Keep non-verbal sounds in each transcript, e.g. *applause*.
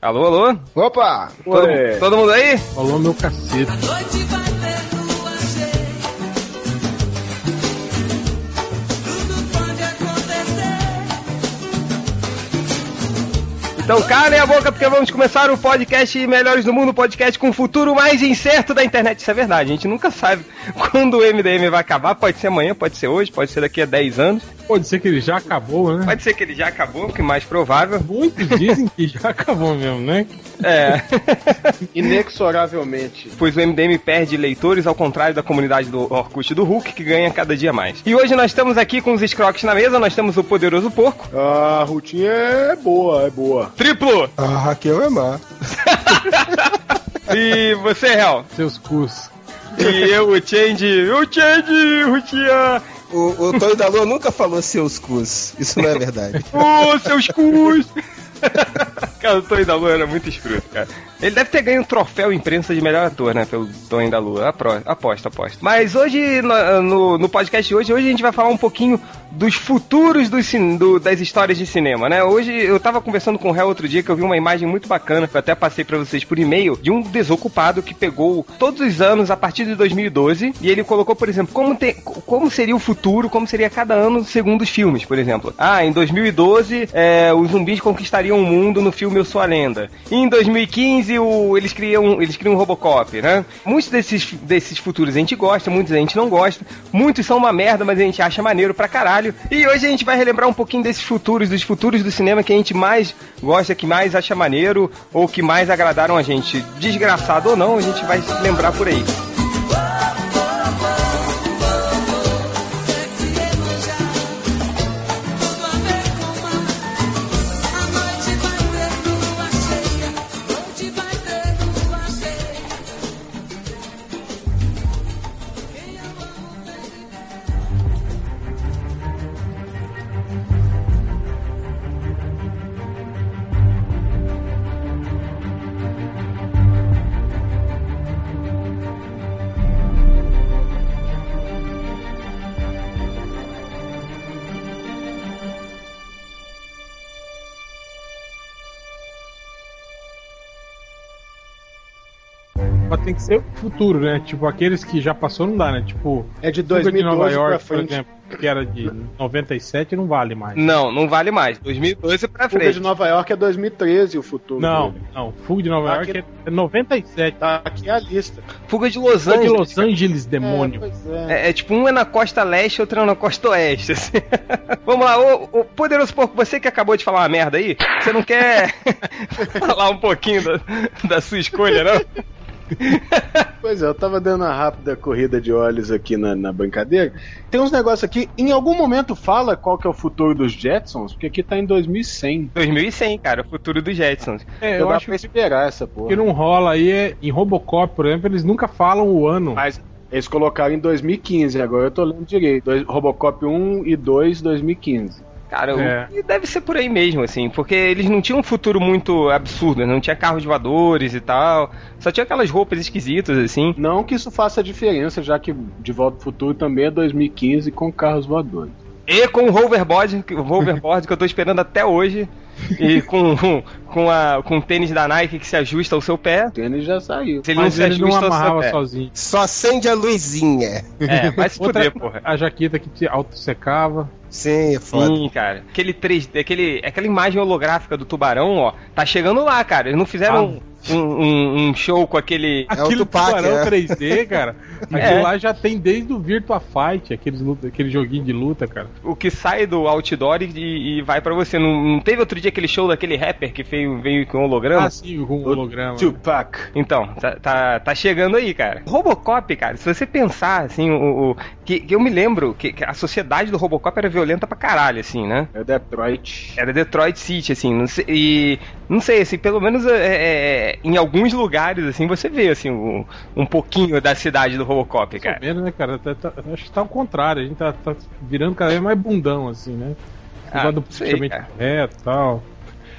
Alô, alô? Opa! Todo, todo mundo aí? Falou meu cacete. Então calem a boca porque vamos começar o podcast Melhores do Mundo, podcast com o futuro mais incerto da internet. Isso é verdade, a gente nunca sabe *laughs* quando o MDM vai acabar. Pode ser amanhã, pode ser hoje, pode ser daqui a 10 anos. Pode ser que ele já acabou, né? Pode ser que ele já acabou, que mais provável. Muitos dizem que já acabou mesmo, né? É. *laughs* Inexoravelmente. pois o MDM perde leitores ao contrário da comunidade do Orkut do Hulk, que ganha cada dia mais. E hoje nós estamos aqui com os escroques na mesa, nós temos o Poderoso Porco. A rotinha é boa, é boa. Triplo! A Raquel é má. *laughs* E você, Hel? Seus cus. E eu, o Change. O Change, Rutia! O, o Tony da Lua nunca falou seus cus. Isso não é verdade. *laughs* Ô, seus cus! *laughs* cara, o Tony da Lua era muito escroto, cara. Ele deve ter ganho um troféu imprensa de melhor ator, né? Pelo Tony da Lua. Aposto, aposto. Mas hoje, no, no, podcast de hoje, hoje a gente vai falar um pouquinho dos futuros do, do- das histórias de cinema, né? Hoje eu tava conversando com o réu outro dia que eu vi uma imagem muito bacana, que eu até passei pra vocês por e-mail, de um desocupado que pegou todos os anos a partir de 2012 e ele colocou, por exemplo, como, tem, como seria o futuro, como seria cada ano segundo os filmes, por exemplo. Ah, em 2012 é, os zumbis conquistariam o mundo no filme Eu Sou a Lenda. E em 2015 o- eles criam eles criam um Robocop, né? Muitos desses, desses futuros a gente gosta, muitos a gente não gosta, muitos são uma merda, mas a gente acha maneiro pra caralho. E hoje a gente vai relembrar um pouquinho desses futuros, dos futuros do cinema que a gente mais gosta, que mais acha maneiro ou que mais agradaram a gente. Desgraçado ou não, a gente vai se lembrar por aí. Tem que ser o futuro, né? Tipo, aqueles que já passou não dá, né? Tipo, É de Fuga de 2012 Nova York, pra por exemplo, que era de 97, não vale mais. Não, não vale mais. 2012 pra Fuga frente. de Nova York é 2013 o futuro. Não, dele. não. Fuga de Nova Tá York aqui- é 97. Tá aqui a lista. Fuga de Los Fuga de Angeles. Los Angeles, demônio. É, é. É, é tipo, um é na costa leste, outro é na costa oeste. assim. *laughs* Vamos lá, ô, ô, Poderoso Porco, você que acabou de falar uma merda aí, você não quer *laughs* falar um pouquinho da, da sua escolha, não? Pois é, eu tava dando uma rápida corrida de olhos aqui na, na brincadeira. Tem uns negócios aqui, em algum momento fala qual que é o futuro dos Jetsons, porque aqui tá em 2100. 2100, cara, o futuro dos Jetsons. É, Eu eu acho pra que esperar essa o porra. que não rola aí é em Robocop, por exemplo, eles nunca falam o ano. Mas eles colocaram em 2015, agora eu tô lendo direito. Dois- Robocop 1 e 2, 2015. Cara, É. e deve ser por aí mesmo, assim, porque eles não tinham um futuro muito absurdo, não tinha carros voadores e tal, só tinha aquelas roupas esquisitas, assim. Não que isso faça diferença, já que De Volta ao Futuro também é 2015 com carros voadores. E com o hoverboard, que- o hoverboard que eu tô esperando até hoje, e *laughs* com, com, a, com o tênis da Nike que se ajusta ao seu pé. O tênis já saiu. Se ele não Mas se ele não ajusta ao seu amarrava pé. sozinho. Só acende a luzinha. *laughs* É, vai se Outra- fuder, porra. A jaqueta que te auto-secava. Sim, é foda. Sim, cara. Aquele 3D, aquele, aquela imagem holográfica do tubarão, ó, tá chegando lá, cara. Eles não fizeram um, um- um show com aquele. É o Aquele Tupac, tubarão é. 3D, cara. *laughs* Aquilo É. lá já tem desde o Virtua Fight, aqueles luta, aquele joguinho de luta, cara. O que sai do outdoor e, e vai pra você. Não, não teve outro dia aquele show daquele rapper que veio, veio com holograma? Ah, sim, com o holograma. Tupac. Então, tá, tá, tá chegando aí, cara. Robocop, cara, se você pensar, assim, o, o- que, que eu me lembro que, que a sociedade do Robocop era violenta pra caralho, assim, né? É Detroit. Era Detroit City, assim, não sei, e não sei, assim, pelo menos é, é, em alguns lugares, assim, você vê, assim, um, um pouquinho da cidade do Robocop, cara. menos, né, cara? Tá- tá- acho que tá ao contrário, a gente tá, tá virando cada vez mais bundão, assim, né? Ah, do sei, cara. correto e tal.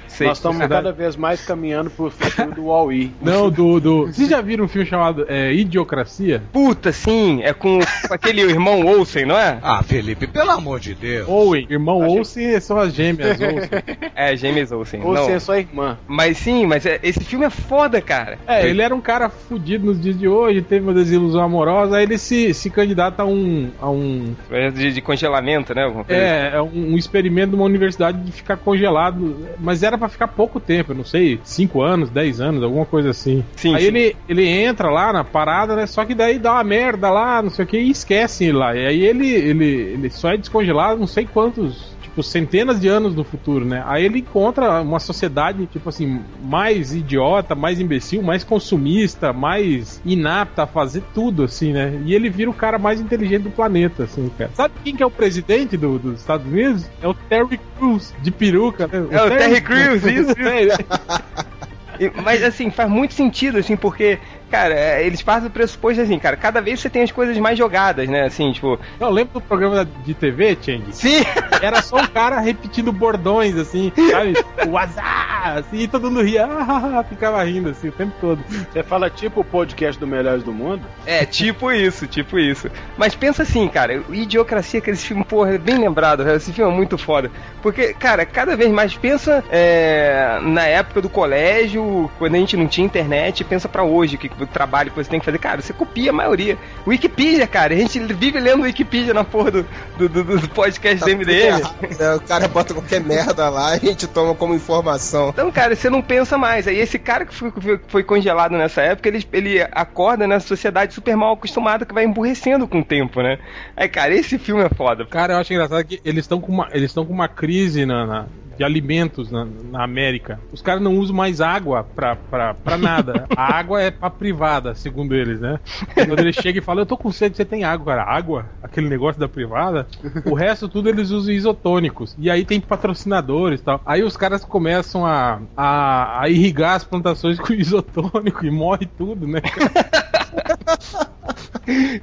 Sei. Nós estamos Sociedade- cada vez mais caminhando pro futuro do Huawei. *laughs* Não, do. do... Vocês já viram um filme chamado é, Idiocracia? Puta, sim, é com, com aquele irmão Olsen, não é? Ah, Felipe, pelo amor de Deus. Owen, irmão Olsen são as gêmeas *laughs* Olsen. É, James Olsen. Ou não. é sua irmã. Mas sim, mas é- esse filme é foda, cara. É, ele era um cara fudido nos dias de hoje, teve uma desilusão amorosa, aí ele se, se candidata a um. a um. É De, de congelamento, né? É, é um, um experimento de uma universidade de ficar congelado, mas era pra ficar pouco tempo, eu não sei, 5 anos, 10 anos, alguma coisa assim. Sim, aí sim. Ele, ele entra lá na parada, né? Só que daí dá uma merda lá, não sei o que, e esquecem ele lá. E aí ele, ele, ele só é descongelado não sei quantos. Tipo, centenas de anos no futuro, né? Aí ele encontra uma sociedade, tipo assim, mais idiota, mais imbecil, mais consumista, mais inapta a fazer tudo, assim, né? E ele vira o cara mais inteligente do planeta, assim, cara. Sabe quem que é o presidente do- dos Estados Unidos? É o Terry Crews, de peruca, né? É o Terry Crews, isso. *laughs* É, Mas assim, faz muito sentido, assim, porque, cara, é, eles partem do pressuposto assim, cara, cada vez você tem as coisas mais jogadas, né? Assim, tipo. Não, lembra do programa de TV, Cheng? Sim! *laughs* Era só um cara repetindo bordões, assim, sabe? O azar, assim, e todo mundo ria, ah, ficava rindo, assim, o tempo todo. Você fala tipo o podcast do Melhores do Mundo? É, tipo isso, tipo isso. Mas pensa assim, cara, o Idiocracia, aquele filme, porra, é bem lembrado, esse filme é muito foda. Porque, cara, cada vez mais pensa é, na época do colégio, quando a gente não tinha internet, pensa pra hoje, que o trabalho que você tem que fazer. Cara, você copia a maioria. Wikipedia, cara, a gente vive lendo Wikipedia na porra do, do, do, do podcast Tá do MDM. errado, né? O cara bota qualquer merda lá e a gente toma como informação. Então, cara, você não pensa mais. Aí esse cara que foi, foi congelado nessa época, ele, ele acorda nessa sociedade super mal acostumada que vai emburrecendo com o tempo, né? Aí, cara, esse filme é foda. Cara, eu acho engraçado que eles estão com uma, eles estão com uma crise na, na- de alimentos na, na América. Os caras não usam mais água pra, pra, pra nada. A *laughs* água é pra privada, segundo eles, né? Quando ele chega e fala, eu tô com sede, você tem água, cara. Água? Aquele negócio da privada? O resto tudo eles usam isotônicos. E aí tem patrocinadores e tal. Aí os caras começam a, a, a irrigar as plantações com isotônico e morre tudo, né? *laughs*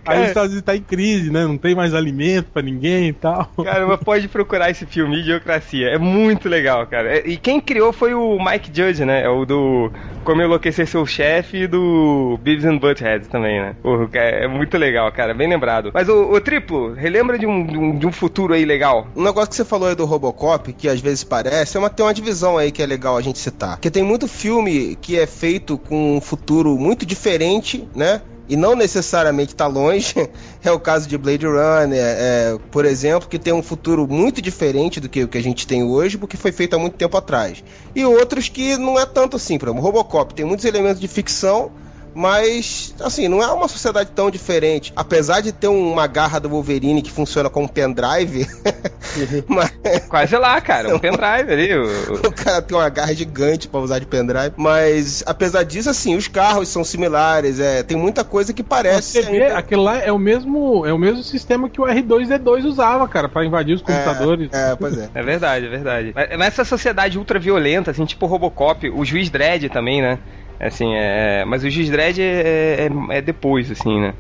Aí os Estados Unidos tá em crise, né? Não tem mais alimento pra ninguém e tal. Cara, mas pode procurar esse filme, Idiocracia. É muito legal, cara. É- E quem criou foi o Mike Judge, né? É o do Como Enlouquecer Seu Chefe e do Beavis and Butthead também, né? Porra, é muito legal, cara. Bem lembrado. Mas o, o Triplo, relembra de um, de um, de um futuro aí legal? Um negócio que você falou aí do Robocop, que às vezes parece, é uma, tem uma divisão aí que é legal a gente citar. Porque tem muito filme que é feito com um futuro muito diferente, né? E não necessariamente tá longe. *laughs* É o caso de Blade Runner, é, por exemplo, que tem um futuro muito diferente do que o que a gente tem hoje, porque foi feito há muito tempo atrás. E outros que não é tanto assim, por exemplo, Robocop tem muitos elementos de ficção, mas, assim, não é uma sociedade tão diferente. Apesar de ter uma garra do Wolverine que funciona como pendrive, *laughs* mas Quase lá, cara. Um *laughs* pendrive ali. o- o cara tem uma garra gigante pra usar de pendrive. Mas, apesar disso, assim, os carros são similares, é, tem muita coisa que parece. Você vê, ainda- aquele lá é o mesmo, é o mesmo sistema que o R2D2 usava, cara, pra invadir os computadores. É, é, pois é. É verdade, é verdade. Mas Nessa sociedade ultra violenta, assim, tipo Robocop, o Juiz Dredd também, né? Assim, é. Mas o Juiz Dredd é, é, é depois, assim, né?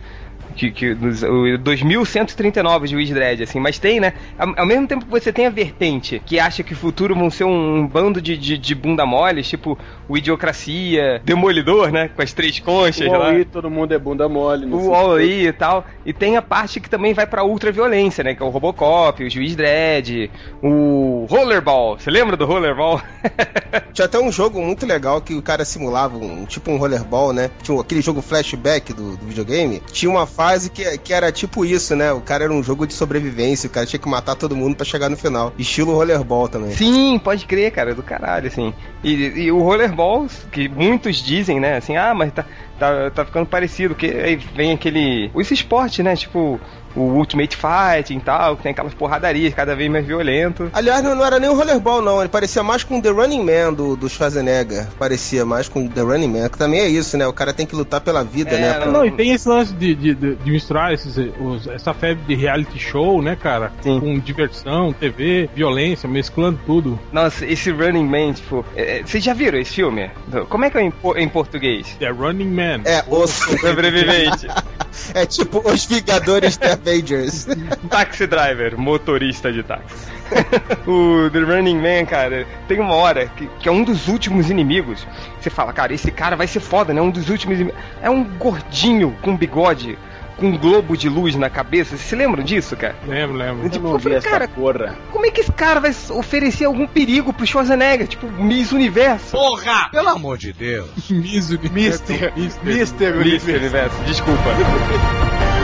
Que, que, dos- o 2139 Juiz Dredd, assim, mas tem, né? Ao, ao mesmo tempo que você tem a vertente que acha que o futuro vão ser um, bando de, de, de bunda moles, tipo o Idiocracia, Demolidor, né? Com as três conchas O lá. Huawei, todo mundo é bunda mole. O Wall-E e tal. E tem a parte que também vai pra ultraviolência, né? Que é o Robocop, o Juiz Dredd, o Rollerball. Você lembra do Rollerball? *laughs* Tinha até um jogo muito legal que o cara simulava um tipo um rollerball, né? Tinha aquele jogo flashback do, do videogame. Tinha uma fase que, que era tipo isso, né? O cara era um jogo de sobrevivência, o cara tinha que matar todo mundo pra chegar no final. Estilo rollerball também. Sim, pode crer, cara, do caralho, assim. E, e o Rollerball, que muitos dizem, né? Assim, ah, mas tá, tá, tá ficando parecido, que aí vem aquele. Esse esporte, né? Tipo, o Ultimate Fighting e tal, que tem aquelas porradarias cada vez mais violento. Aliás, não, não era nem o rollerball, não. Ele parecia mais com The Running Man do, do Schwarzenegger. Parecia mais com The Running Man, que também é isso, né? O cara tem que lutar pela vida, É, né? não, Pra- Não, e tem esse lance de, de, de, de misturar esses, os- essa febre de reality show, né, cara? Sim. Com diversão, TV, violência, mesclando tudo. Nossa, esse Running Man, tipo. é, é, Vocês já viram esse filme? Como é que é em, em português? The Running Man. É, os... Sobrevivente. *laughs* é tipo os Vingadores The *laughs* Avengers. *laughs* Taxi driver, motorista de táxi. *laughs* o The Running Man, cara, tem uma hora que, que é um dos últimos inimigos. Você fala, cara, esse cara vai ser foda, né? Um dos últimos inimigos. É um gordinho com bigode com um globo de luz na cabeça. Vocês se lembram disso, cara? Lembro, lembro. Tipo, Eu não vi falei, essa cara, porra. como é que esse cara vai oferecer algum perigo pro Schwarzenegger? Tipo, Miss Universo. Porra! Pelo amor de Deus. *laughs* Miso de Mister, Mister. Mister Miss Universo. Universo, desculpa.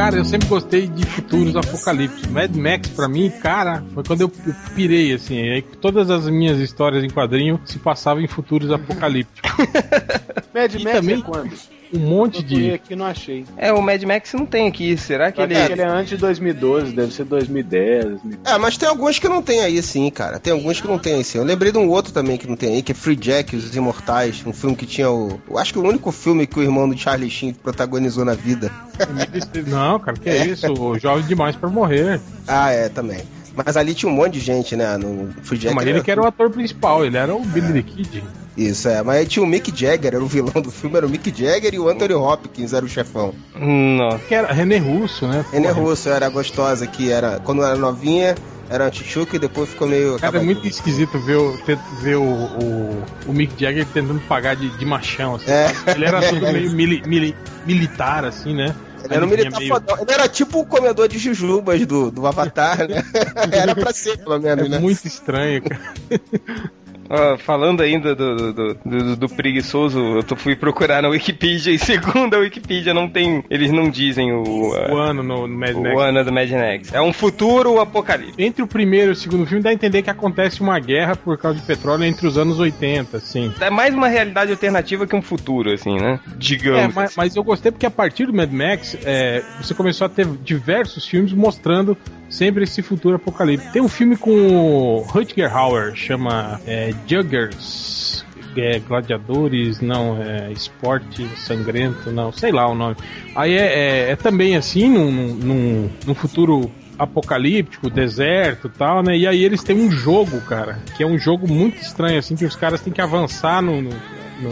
Cara, eu sempre gostei de futuros apocalípticos. Mad Max, pra mim, cara, foi quando eu, pirei, assim. Aí todas as minhas histórias em quadrinho se passavam em futuros apocalípticos. *laughs* Mad E Max também- é quando? Um monte de. aqui não achei. É, o Mad Max não tem aqui. Será que ele. que ele é antes de 2012, deve ser 2010. 2000. É, mas tem alguns que não tem aí, sim, cara. Tem alguns que não tem aí, sim. Eu lembrei de um outro também que não tem aí, que é Free Jack, Os Imortais. Um filme que tinha o. Eu acho que o único filme que o irmão do Charlie Sheen protagonizou na vida. *laughs* Não, cara, que é isso? Jovem demais pra morrer. Ah, é, também. Mas ali tinha um monte de gente, né? No Free Jack. Mas ele que era o ator principal, ele era o Billy the Kid. Isso, é. Mas aí tinha o Mick Jagger, era o vilão do filme, era o Mick Jagger e o Anthony Hopkins era o chefão. Nossa. Que era René Russo, né? René Porra. Russo era gostosa, que era. Quando era novinha, era tchutchuca e depois ficou meio. Cara, é muito esquisito ver, o, ter- ver o, o, o Mick Jagger tentando pagar de, de machão. Assim, É. Ele era tudo *laughs* meio mili- mili- militar, assim, né? Ele era um militar meio- fodão. Ele era tipo o comedor de jujubas do, do Avatar, né? *laughs* era pra ser, pelo menos, É né? muito estranho, cara. *laughs* Falando ainda do, do, do, do- preguiçoso, eu tô, fui procurar na Wikipedia e *laughs* segundo a Wikipedia não tem. Eles não dizem o, O uh, ano no, no Mad Max. o ano do Mad Max. É um futuro apocalipse. Entre o primeiro e o segundo filme, dá a entender que acontece uma guerra por causa de petróleo entre os anos 80, assim. É mais uma realidade alternativa que um futuro, assim, né? É, Digamos. mas, mas eu gostei porque a partir do Mad Max, é, você começou a ter diversos filmes mostrando sempre esse futuro apocalipse. Tem um filme com o Rutger Hauer, chama é, Juggers. é, gladiadores, não, é esporte sangrento, não, sei lá o nome. Aí é, é- é também assim, num, num, num futuro apocalíptico, deserto tal, né? E aí eles têm um jogo, cara, que é um jogo muito estranho, assim, que os caras têm que avançar no- no-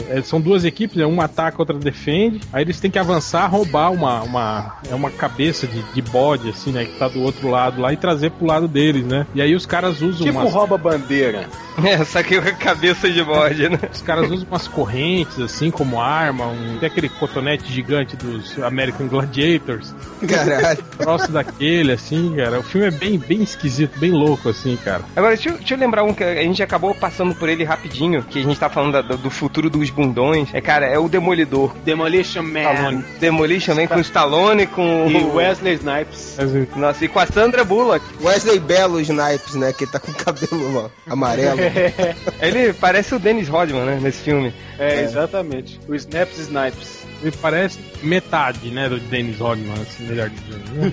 é, são duas equipes, né? uma ataca, outra defende. Aí eles têm que avançar, roubar uma, uma, é uma cabeça de, de bode, assim, né? Que tá do outro lado lá e trazer pro lado deles, né? E aí os caras usam Tipo umas, rouba bandeira. *laughs* É, só que a cabeça de bode, né? os caras usam umas correntes, assim, como arma. Um, tem aquele cotonete gigante dos American Gladiators. Caralho. *laughs* Troço daquele, assim, cara. O filme é bem, bem esquisito, bem louco, assim, cara. Agora, deixa, eu- deixa eu lembrar um que a gente acabou passando por ele rapidinho, que a gente tá falando da- do, do futuro dos bundões. É, cara, é o Demolidor. Demolition Man. Stallone. Demolition Man com o Stallone, com E o... Wesley Snipes. Nossa, e com a Sandra Bullock. Wesley Belo Snipes, né? Que tá com o cabelo ó, amarelo. *laughs* Ele parece o Dennis Rodman, né, nesse filme. É, exatamente. O Snaps Snipes. Ele parece metade, né, do Dennis Rodman, assim, melhor dizendo. Né?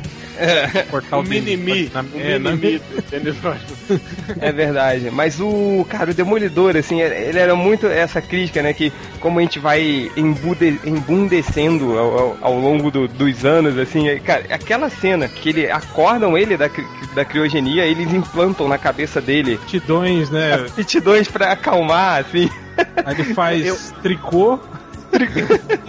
Cortar O mini-me. na, O é, na, mini-me do Dennis Rodman. É verdade. Mas o, cara, o Demolidor, assim, ele era muito essa crítica, né? Que como a gente vai embude, embundecendo ao, ao- ao longo do- dos anos, assim, é, cara, aquela cena que ele acordam ele da, da criogenia, eles implantam na cabeça dele Tidões, né? aptidões pra acalmar, assim. Aí ele faz tricô.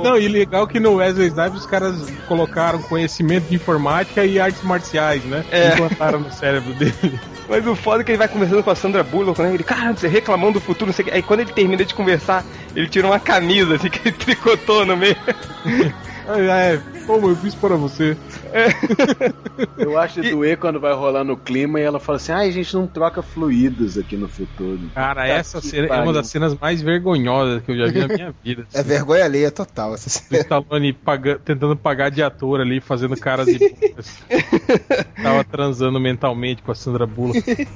Não, e legal que no Wesley Snipes os caras colocaram conhecimento de informática e artes marciais, né? É. Implantaram no cérebro dele. Mas o foda é que ele vai conversando com a Sandra Bullock, né? Ele, cara, você reclamando do futuro, não sei o que. Aí quando ele termina de conversar, ele tira uma camisa, assim, *laughs* que ele tricotou no meio. Aí, *laughs* é, como eu fiz para você. Eu acho de *laughs* doer quando vai rolar no clima e ela fala assim: ai, a gente não troca fluidos aqui no futuro. Cara, Tá essa cena é uma das cenas mais vergonhosas que eu já vi na minha vida. É vergonha alheia total essa O cena. Stallone paga- tentando pagar de ator ali, fazendo caras de *laughs* bocas. Tava transando mentalmente com a Sandra Bullock.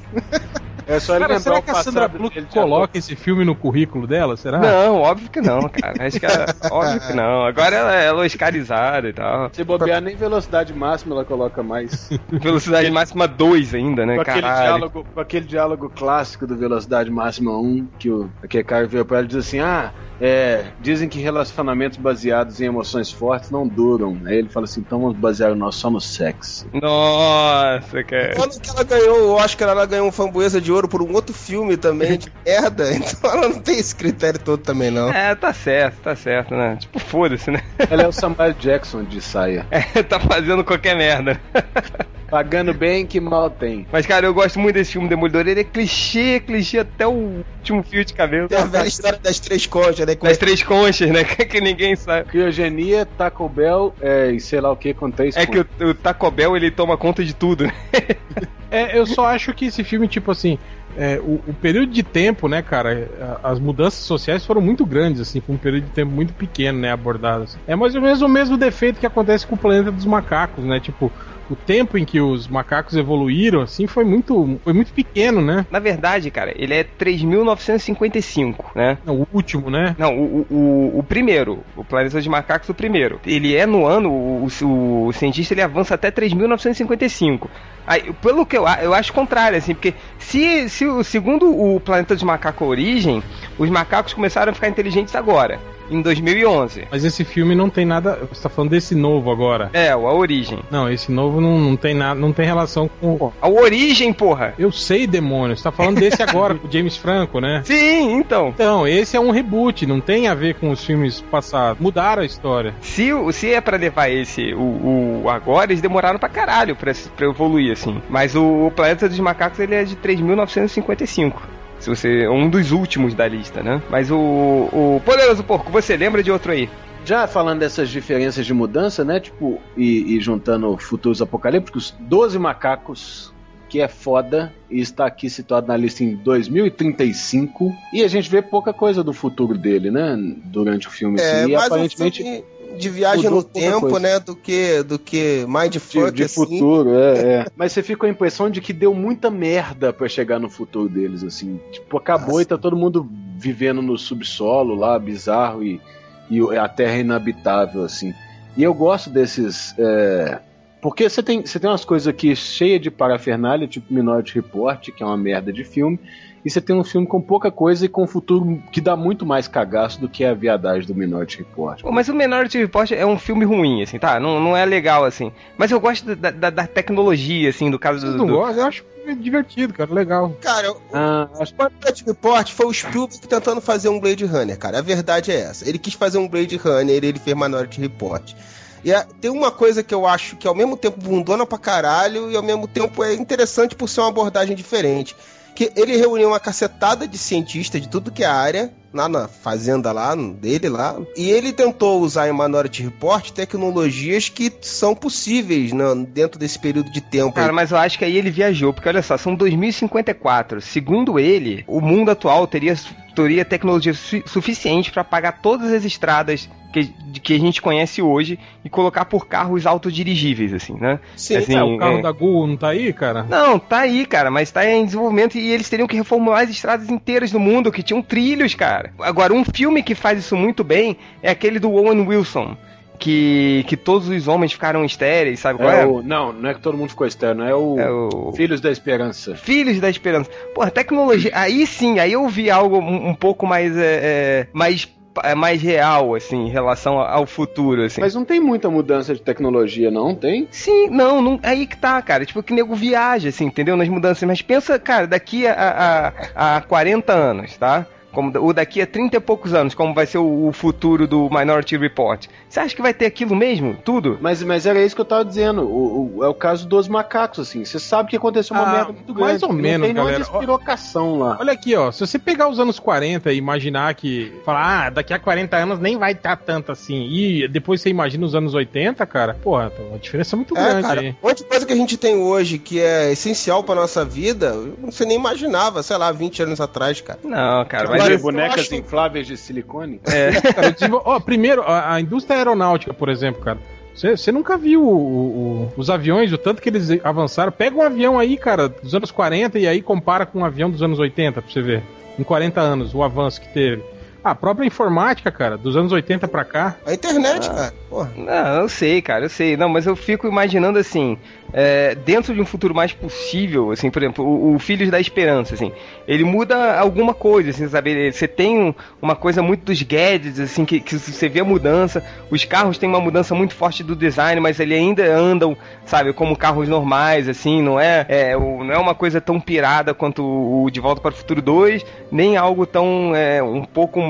É só ele Cara, será o que a Sandra Bullock coloca esse filme no currículo dela? Será? Não, óbvio que não, cara. Acho que é, óbvio que não. Agora ela, ela é oscarizada e tal. Se bobear, nem velocidade máxima ela coloca mais. *laughs* Velocidade máxima 2 ainda, né? com, aquele diálogo, com aquele diálogo clássico do Velocidade Máxima 1, que o aquele cara veio pra ela e diz assim: Ah, é, dizem que relacionamentos baseados em emoções fortes não duram. Aí ele fala assim: então vamos basear o nosso só no sexo. Nossa, cara. Quando que ela ganhou o Oscar, ela ganhou um Framboesa de Ouro por um outro filme também, de *laughs* merda. Então ela não tem esse critério todo também, não. É, tá certo, tá certo, né? Tipo, foda-se, né? Ela é o Samuel Jackson de saia. É, *laughs* tá fazendo qualquer merda. *laughs* Pagando bem que mal tem. Mas, cara, eu gosto muito desse filme Demolidor. Ele é clichê, clichê até o último fio de cabelo. Tem a velha história das três conchas, né? Das três conchas, né? *laughs* Que ninguém sabe. Criogenia, Taco Bell é, e sei lá o que com três É que o, o Taco Bell, ele toma conta de tudo, né? É, eu só acho que esse filme, tipo assim, é, o, o período de tempo, né, cara, as mudanças sociais foram muito grandes, assim, foi um período de tempo muito pequeno, né, abordadas. É mais ou menos o mesmo defeito que acontece com o planeta dos macacos, né, tipo, o tempo em que os macacos evoluíram, assim, foi muito, foi muito pequeno, né? Na verdade, cara, ele é 3.955, né? Não, o último, né? Não, o, o, o- primeiro, o Planeta dos Macacos, o primeiro. Ele é no ano, o, o, o cientista ele avança até 3.955. Aí, pelo que eu, eu acho contrário, assim, porque se, se o segundo o Planeta dos Macacos Origem, os macacos começaram a ficar inteligentes agora, em 2011. Mas esse filme não tem nada. Você tá falando desse novo agora. É, o A Origem. Não, esse novo não, não tem nada, não tem relação com. o- A Origem, porra! Eu sei, demônio. Você tá falando desse agora, com o James Franco, né? *laughs* Sim, então. Então, esse é um reboot, não tem a ver com os filmes passados. Mudaram a história. Se, se é pra levar esse, o, o agora, eles demoraram pra caralho pra, pra evoluir, assim. Mas o, o Planeta dos Macacos, ele é de 3.955. Se você. Um dos últimos da lista, né? Mas o. O Poderoso Porco, você lembra de outro aí? Já falando dessas diferenças de mudança, né? Tipo, e, e juntando futuros apocalípticos, 12 macacos, que é foda, e está aqui situado na lista em 2035. E a gente vê pouca coisa do futuro dele, né? Durante o filme. É, assim, e aparentemente. um filme de viagem mudou no tempo, coisa. né? Do que, do que Mindfuck, de, de assim. futuro, é, é. *laughs* Mas você fica com a impressão de que deu muita merda pra chegar no futuro deles, assim. Tipo, acabou Nossa. e tá todo mundo vivendo no subsolo lá, bizarro, e, e a Terra inabitável, assim. E eu gosto desses. é, Porque você tem, você tem umas coisas aqui cheias de parafernália, tipo Minority Report, que é uma merda de filme. E você tem um filme com pouca coisa e com um futuro que dá muito mais cagaço do que a viadagem do Minority Report. Mas o Minority Report é um filme ruim, assim, tá? Não, não é legal, assim. Mas eu gosto da, da, da tecnologia, assim, do caso Vocês do. não do- gostam? Eu acho divertido, cara, legal. Cara, o Ah, acho Minority Report foi o Spielberg tentando fazer um Blade Runner, cara. A verdade é essa. Ele quis fazer um Blade Runner, ele fez Minority Report. E é- tem uma coisa que eu acho que ao mesmo tempo bundona pra caralho e ao mesmo tempo é interessante por ser uma abordagem diferente. Que ele reuniu uma cacetada de cientistas de tudo que é área, lá na fazenda lá, dele lá, e ele tentou usar em Minority Report tecnologias que são possíveis né, dentro desse período de tempo. Cara, mas eu acho que aí ele viajou, porque olha só, são 2054. Segundo ele, o mundo atual teria, teria tecnologia su- suficiente para pagar todas as estradas que, que a gente conhece hoje e colocar por carros autodirigíveis, assim, né? Sim, assim, é, o carro é. da Google não tá aí, cara? Não, tá aí, cara, mas tá em desenvolvimento e eles teriam que reformular as estradas inteiras do mundo que tinham trilhos, cara. Agora, um filme que faz isso muito bem é aquele do Owen Wilson. Que, que todos os homens ficaram estéreis, sabe qual é? É o, não, não é que todo mundo ficou externo, é o, É o- Filhos da Esperança. Filhos da Esperança. Porra, tecnologia. Aí sim, aí eu vi algo um, um pouco mais. É, é, mais. É, mais real, assim, em relação ao futuro, assim. Mas não tem muita mudança de tecnologia, não? Tem? Sim, não, não, aí que tá, cara. Tipo, que nego viaja, assim, entendeu? Nas mudanças. Mas pensa, cara, daqui a, a, a 40 anos, tá? Como, ou daqui a 30 e poucos anos, como vai ser o, o futuro do Minority Report. Você acha que vai ter aquilo mesmo? Tudo? Mas, mas era isso que eu tava dizendo. O, o- é o caso dos macacos, assim. Você sabe que aconteceu uma Ah, merda muito grande. mais ou não menos, tem nenhuma galera. despirocação lá. Olha aqui, ó. Se você pegar os anos 40 e imaginar que. Falar, ah, daqui a 40 anos nem vai estar tanto assim. E depois você imagina os anos 80, cara. Porra, tem uma diferença muito É, grande cara, aí. um monte de coisa que a gente tem hoje que é essencial pra nossa vida, você nem imaginava, sei lá, 20 anos atrás, cara. Não, cara, mas. Eu bonecas acho- infláveis de silicone? É, *laughs* Cara, desenvol- ó, primeiro, a, a indústria aeronáutica, por exemplo, cara. Você nunca viu o- o- os aviões, o tanto que eles avançaram. Pega um avião aí, cara, dos anos 40 e aí compara com um avião dos anos 80 pra você ver. Em 40 anos, o avanço que teve. Ah, A própria informática, cara, dos anos 80 pra cá. A internet, cara. Porra. Não, eu sei, cara, eu sei. Não, mas eu fico imaginando assim, é, dentro de um futuro mais possível, assim, por exemplo, o, o Filhos da Esperança, assim, ele muda alguma coisa, assim, sabe? Você tem um- uma coisa muito dos gadgets, assim, que, que você vê a mudança. Os carros têm uma mudança muito forte do design, mas ele ainda andam, sabe, como carros normais, assim, não é, é, não é uma coisa tão pirada quanto o De Volta para o Futuro 2, nem algo tão, é, um pouco,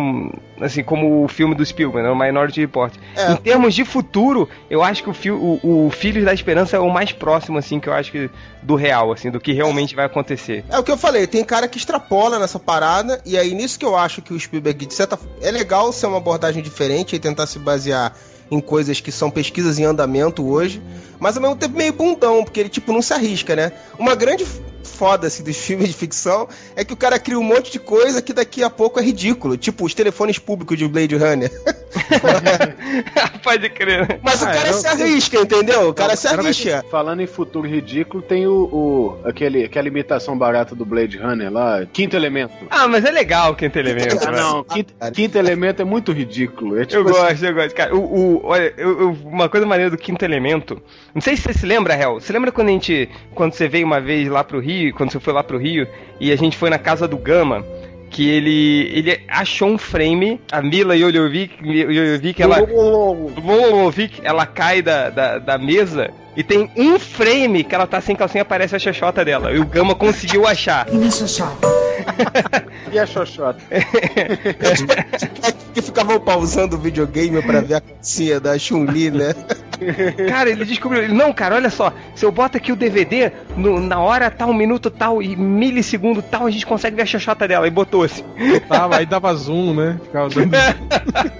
assim, como o filme do Spielberg, né, o Minority Report. É. Em termos de futuro, eu acho que o, fi o, o Filhos da Esperança é o mais próximo, assim, que eu acho que do real, assim, do que realmente vai acontecer. É o que eu falei, tem cara que extrapola nessa parada, e aí nisso que eu acho que o Spielberg, de certa é legal ser uma abordagem diferente e tentar se basear em coisas que são pesquisas em andamento hoje, mas ao mesmo tempo meio bundão, porque ele, tipo, não se arrisca, né? Uma grande foda, assim, dos *laughs* filmes de ficção é que o cara cria um monte de coisa que daqui a pouco é ridículo, tipo os telefones públicos de Blade Runner. *laughs* Pode crer. Mas o Ah, cara eu- se arrisca, entendeu? O cara se Era- arrisca. Falando em futuro ridículo, tem o, o- aquele, aquela imitação barata do Blade Runner lá, Quinto Elemento. Ah, mas é legal Quinto *laughs* Elemento. Ah, não, quinto, quinto Elemento é muito ridículo. É tipo Eu assim, gosto, eu gosto. Cara, o, o- olha, eu- eu- uma coisa maneira do Quinto Elemento. Não sei se você se lembra, Hel. Você lembra quando a gente. Quando você veio uma vez lá pro Rio, quando você foi lá pro Rio, e a gente foi na casa do Gama, que ele. ele achou um frame, a Mila Jojovic, Jojovic ela. Jojovic, ela cai da, da, da mesa. E tem um frame que ela tá sem calcinha, aparece a xoxota dela. E o Gama conseguiu achar. E nessa chapa? *laughs* E a Xoxota? É *laughs* que ficavam pausando o videogame pra ver a calcinha da Chun-Li, né? *laughs* Cara, ele descobriu. ele, Não, cara, olha só. Se eu boto aqui o DVD, no- na hora tal, minuto tal e milissegundo tal, a gente consegue ver a xoxota dela. E botou assim. Tava, aí dava zoom, né? Ficava dando...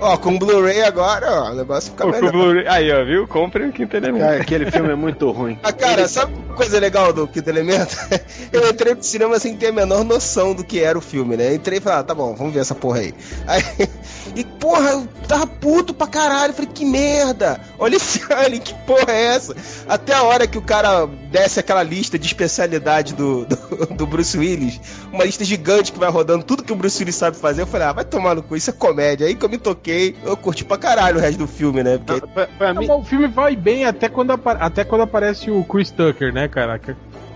Ó, com Blu-ray agora, ó, o negócio fica O melhor. Aí, ó, viu? Compre o quinto elemento. Cara, aquele filme é muito ruim. Ah, cara, sabe uma coisa legal do Quinto Elemento? *laughs* Eu entrei pro cinema sem ter a menor noção do que era o filme, né? Entrei e falei, ah, tá bom, vamos ver essa porra aí. *laughs* aí e, porra, eu tava puto pra caralho. Falei, que merda! Olha esse *laughs* alien, que porra é essa? Até a hora que o cara desce aquela lista de especialidade do, do, do Bruce Willis, uma lista gigante que vai rodando tudo que o Bruce Willis sabe fazer, eu falei, ah, vai tomar no cu, isso é comédia. Aí que eu me toquei, eu curti pra caralho o resto do filme, né? Porque Pra, pra mim, Não, mas o filme vai bem até quando, apa- até quando aparece o Chris Tucker, né, cara?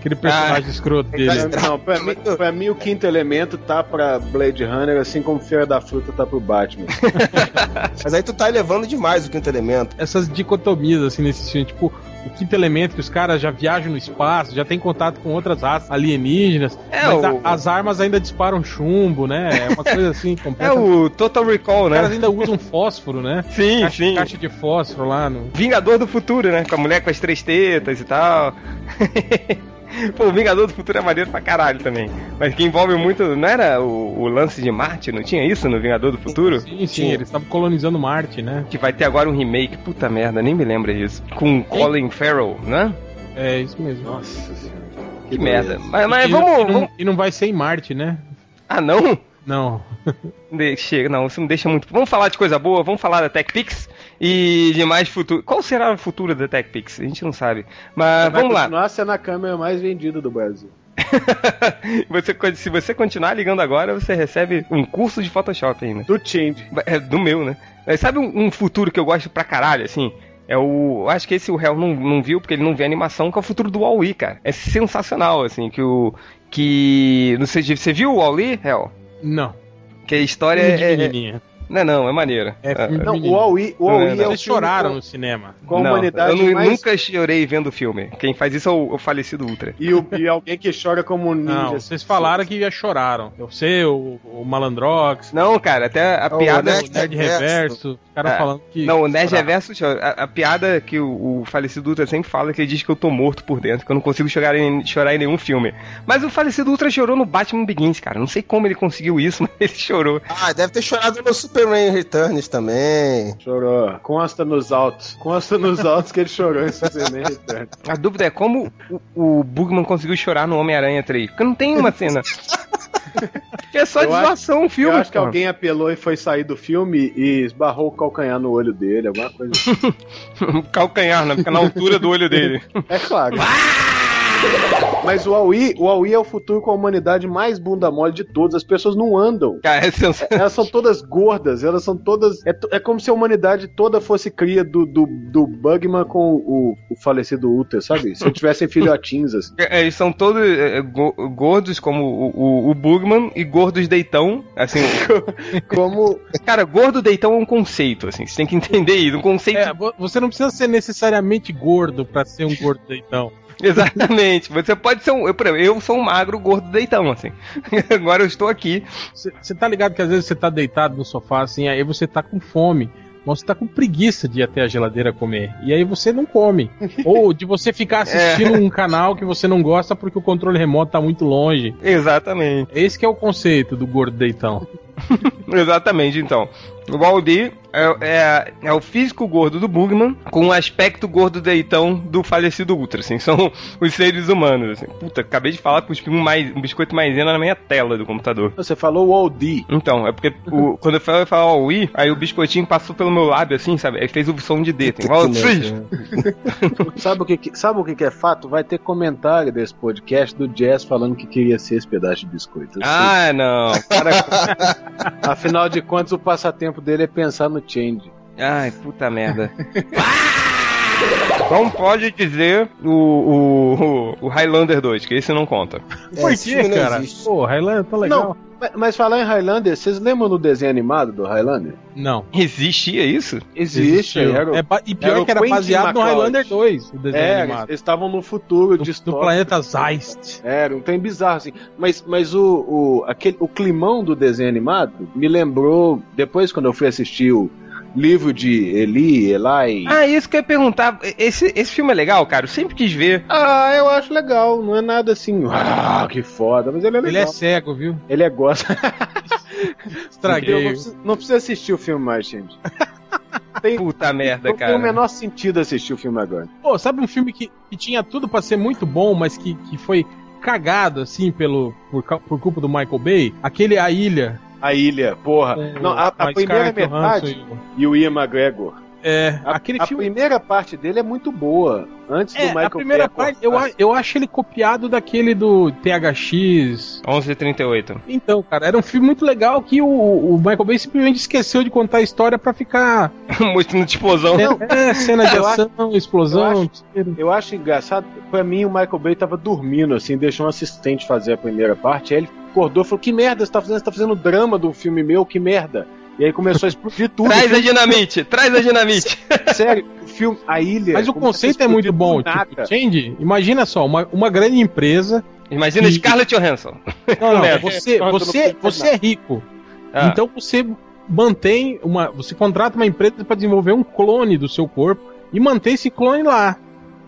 Que- Aquele personagem escroto dele. não, pra, mim, pra mim o quinto elemento tá pra Blade Runner, assim como Feira da Fruta tá pro Batman. *laughs* Mas aí tu tá elevando demais o Quinto Elemento. Essas dicotomias, assim, nesse filme. Tipo, o quinto elemento, que os caras já viajam no espaço, já tem contato com outras raças alienígenas. É, mas o- a- as armas ainda disparam chumbo, né? É uma coisa assim, *laughs* É completa. o Total Recall, Os caras né? ainda usam fósforo, né? Sim, Caixa, sim. caixa de fósforo lá no. Vingador do Futuro, né? Com a mulher com as três tetas e tal. *laughs* Pô, o Vingador do Futuro é maneiro pra caralho também. Mas que envolve muito. Não era o, o lance de Marte? Não tinha isso no Vingador do Futuro? Sim, sim, Tinha. eles estavam colonizando Marte, né? Que vai ter agora um remake, puta merda, nem me lembra disso. Com Colin Farrell, né? É isso mesmo. Nossa senhora. Que merda. Mas, mas e, vamos, e não, vamos. e não vai ser em Marte, né? Ah, não? Não. *laughs* Chega, não, isso me deixa muito. Vamos falar de coisa boa, vamos falar da TechPix e de mais futuro. Qual será o futuro da TechPix? A gente não sabe. Mas vamos lá. continuar sendo a câmera mais vendida do Brasil. *laughs* você, se você continuar ligando agora, você recebe um curso de Photoshop ainda. Do Change. É do meu, né? Mas sabe um, um futuro que eu gosto pra caralho, assim? É o. eu Acho que esse o Hell não, não viu, porque ele não vê animação, que é o futuro do Wall-E, cara. É sensacional, assim, que o. Que. Não sei, você viu o Wall-E, Hell? Não. Que a história é. é- Não, não, é maneira. É filme de Não, o. Wall-E o Wall-E Não, é o Eles filme choraram com- no cinema. com a Não, humanidade eu mais... nunca chorei vendo o filme. Quem faz isso é o, o falecido Ultra. E, o- e alguém que chora como um ninja. Não, vocês falaram que já choraram. Você, o, o Malandrox, Não, cara, até a Oh, piada. o Nerd Reverso. Reverso, os caras É. falando que. Não, o Nerd choraram. Reverso, a, a piada que o, o falecido Ultra sempre fala é que ele diz que eu tô morto por dentro, que eu não consigo chorar em, chorar em nenhum filme. Mas o falecido Ultra chorou no Batman Begins, cara. Não sei como ele conseguiu isso, *laughs* mas ele chorou. Ah, deve ter chorado no Superman Returns também. Chorou. Consta nos autos. Consta nos autos que ele chorou em Superman Return. A dúvida é como o, o Bugman conseguiu chorar no Homem-Aranha 3. Porque não tem uma cena. Que é só Eu de acho- zoação o filme. Eu acho que alguém apelou e foi sair do filme e esbarrou o calcanhar no olho dele, alguma coisa assim. *laughs* Calcanhar, né? Fica na altura do olho dele. É claro. Mas o Aui, o Aui é o futuro com a humanidade mais bunda mole de todas. As pessoas não andam. Cara, é sensacional. Elas são todas gordas, elas são todas. É, é como se a humanidade toda fosse cria do, do, do Bugman com o, o falecido Uther, sabe? Se tivessem filhotinhos assim. É, Eles são todos é, go- gordos, como o, o, o Bugman, e gordos deitão. Assim, *laughs* Como. cara, gordo deitão é um conceito, assim. Você tem que entender isso. Um conceito. É, vo- você não precisa ser necessariamente gordo pra ser um gordo deitão. *laughs* Exatamente. Você pode ser um. Eu, eu sou um magro gordo deitão, assim. *laughs* Agora eu estou aqui. Você tá ligado que às vezes você tá deitado no sofá assim, aí você tá com fome. Mas você tá com preguiça de ir até a geladeira comer. E aí você não come. *laughs* Ou de você ficar assistindo um canal que você não gosta porque o controle remoto tá muito longe. Exatamente. Esse que é o conceito do gordo deitão. Exatamente, então. O Baldi é, é, é o físico gordo do Bugman com o aspecto gordo deitão do falecido Ultra, assim. *laughs* São os seres humanos, assim. Puta, acabei de falar com um, mais, um biscoito maisena na minha tela do computador. Você falou o Aldi. Então, é porque o- *laughs* quando eu falei falar o I, aí o biscoitinho passou pelo meu lábio, assim, sabe? Aí fez o som de D. Assim, ó, "Sim". *laughs* Sabe o que, sabe o que, é fato? Vai ter comentário desse podcast do Jazz falando que queria ser esse pedaço de biscoito. Ah, não. Para... Afinal de contas, o passatempo dele é pensar no change. Ai, puta merda. *laughs* Não pode dizer o, o, o Highlander 2, que esse não conta. É, Por quê, cara? existe. Pô, Highlander tá legal. Não, mas, falar em Highlander, vocês lembram do desenho animado do Highlander? Não. Existia isso? Existe, era, É e pior era que era Quentin baseado no MacLeod. Highlander 2, o desenho é, eles animado. eles estavam no futuro Do, do planeta Zeist. Era um trem bizarro, assim. Mas, mas o, o, aquele, o climão do desenho animado me lembrou, depois quando eu fui assistir o livro de Eli, Eli. Ah, isso que eu ia perguntar. Esse, esse filme é legal, cara? Eu sempre quis ver. Ah, eu acho legal. Não é nada assim, ah, que foda, mas ele é Ele é legal. cego, viu? Ele é gosta. *laughs* Estraguei. não, precisa, não precisa assistir o filme mais, gente. *laughs* Tem, Puta merda, não tem cara. o menor sentido assistir o filme agora. Pô, sabe um filme que, que tinha tudo pra ser muito bom, mas que, que foi cagado, assim, pelo, por, por culpa do Michael Bay? Aquele A Ilha. A ilha, porra. com- não, a, a primeira Scarlett metade Johansson e o Ian McGregor. É, A, aquele a filme. primeira parte dele é muito boa. Antes do É, Michael a primeira Bay parte, eu, eu acho ele copiado daquele do THX. 11h38. Então, cara, era um filme muito legal que o, o Michael Bay simplesmente esqueceu de contar a história pra ficar. *laughs* Mostrando de explosão. É, cena de Eu ação, eu explosão. acho- tiro. Eu acho engraçado, pra mim o Michael Bay tava dormindo, assim, deixou um assistente fazer a primeira parte, aí ele acordou e falou, que merda você tá fazendo? Você tá fazendo drama de um filme meu, que merda. E aí começou a explodir tudo. Traz a dinamite! Traz a dinamite! *laughs* Sério, o filme, a ilha... Mas o conceito é muito bom. do. Tipo, Change, imagina só, uma, uma grande empresa. Imagina E- Scarlett Johansson. *laughs* Não, não, É, você, não, você, você é rico. Ah, Então você mantém uma. Você contrata uma empresa para desenvolver um clone do seu corpo e mantém esse clone lá.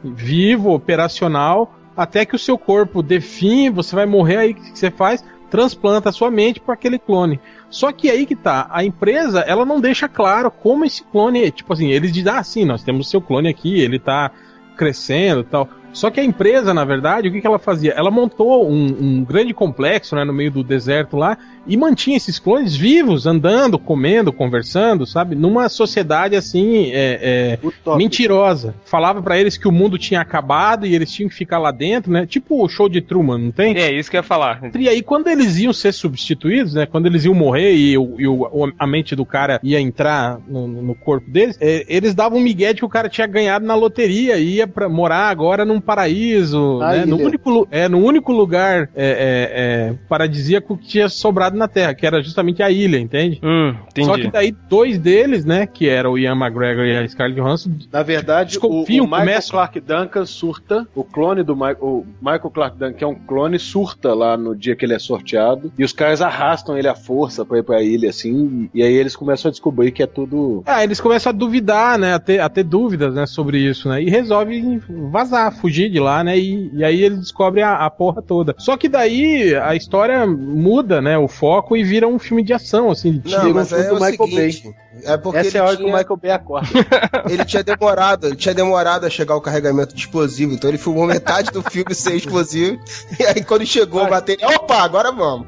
Vivo, operacional, até que o seu corpo define, você vai morrer aí o que você faz? Transplanta a sua mente para aquele clone. Só que aí que tá, a empresa, ela não deixa claro como esse clone, é. tipo assim, eles dizem, ah, sim, nós temos seu clone aqui, ele tá crescendo e tal. Só que a empresa, na verdade, o que, que ela fazia? Ela montou um, um grande complexo né, no meio do deserto lá e mantinha esses clones vivos, andando, comendo, conversando, sabe? Numa sociedade assim, é, é, mentirosa. Falava pra eles que o mundo tinha acabado e eles tinham que ficar lá dentro, né? Tipo o show de Truman, não tem? É, isso que eu ia falar. E aí, quando eles iam ser substituídos, né? Quando eles iam morrer e, o- e o- a mente do cara ia entrar no, no corpo deles, é, eles davam um migué de que o cara tinha ganhado na loteria e ia pra morar agora num paraíso, né? No único, é, no único lugar é, é, é, paradisíaco que tinha sobrado na Terra, que era justamente a ilha, entende? Hum. Só que daí, dois deles, né? Que era o Ian McGregor e a Scarlett Johansson, Na verdade, o, o Michael começam- Clark Duncan surta, o clone do Michael, o Michael Clark Duncan, que é um clone, surta lá no dia que ele é sorteado, e os caras arrastam ele à força pra ir pra ilha, assim, e aí eles começam a descobrir que é tudo... Ah, eles começam a duvidar, né? A ter, a ter dúvidas, né, sobre isso, né? E resolvem vazar, fugir fugir de lá, né? E, e aí eles descobrem a, a porra toda. Só que daí a história muda, né? O foco e vira um filme de ação, assim. de Não, tiro. mas filme é do o Michael seguinte. É porque Essa ele é a hora tinha, que o Michael Bay acorda. *laughs* ele tinha demorado, ele tinha demorado a chegar o carregamento de explosivo, então ele filmou metade do filme sem explosivo. E aí quando chegou a bateria, opa, agora vamos.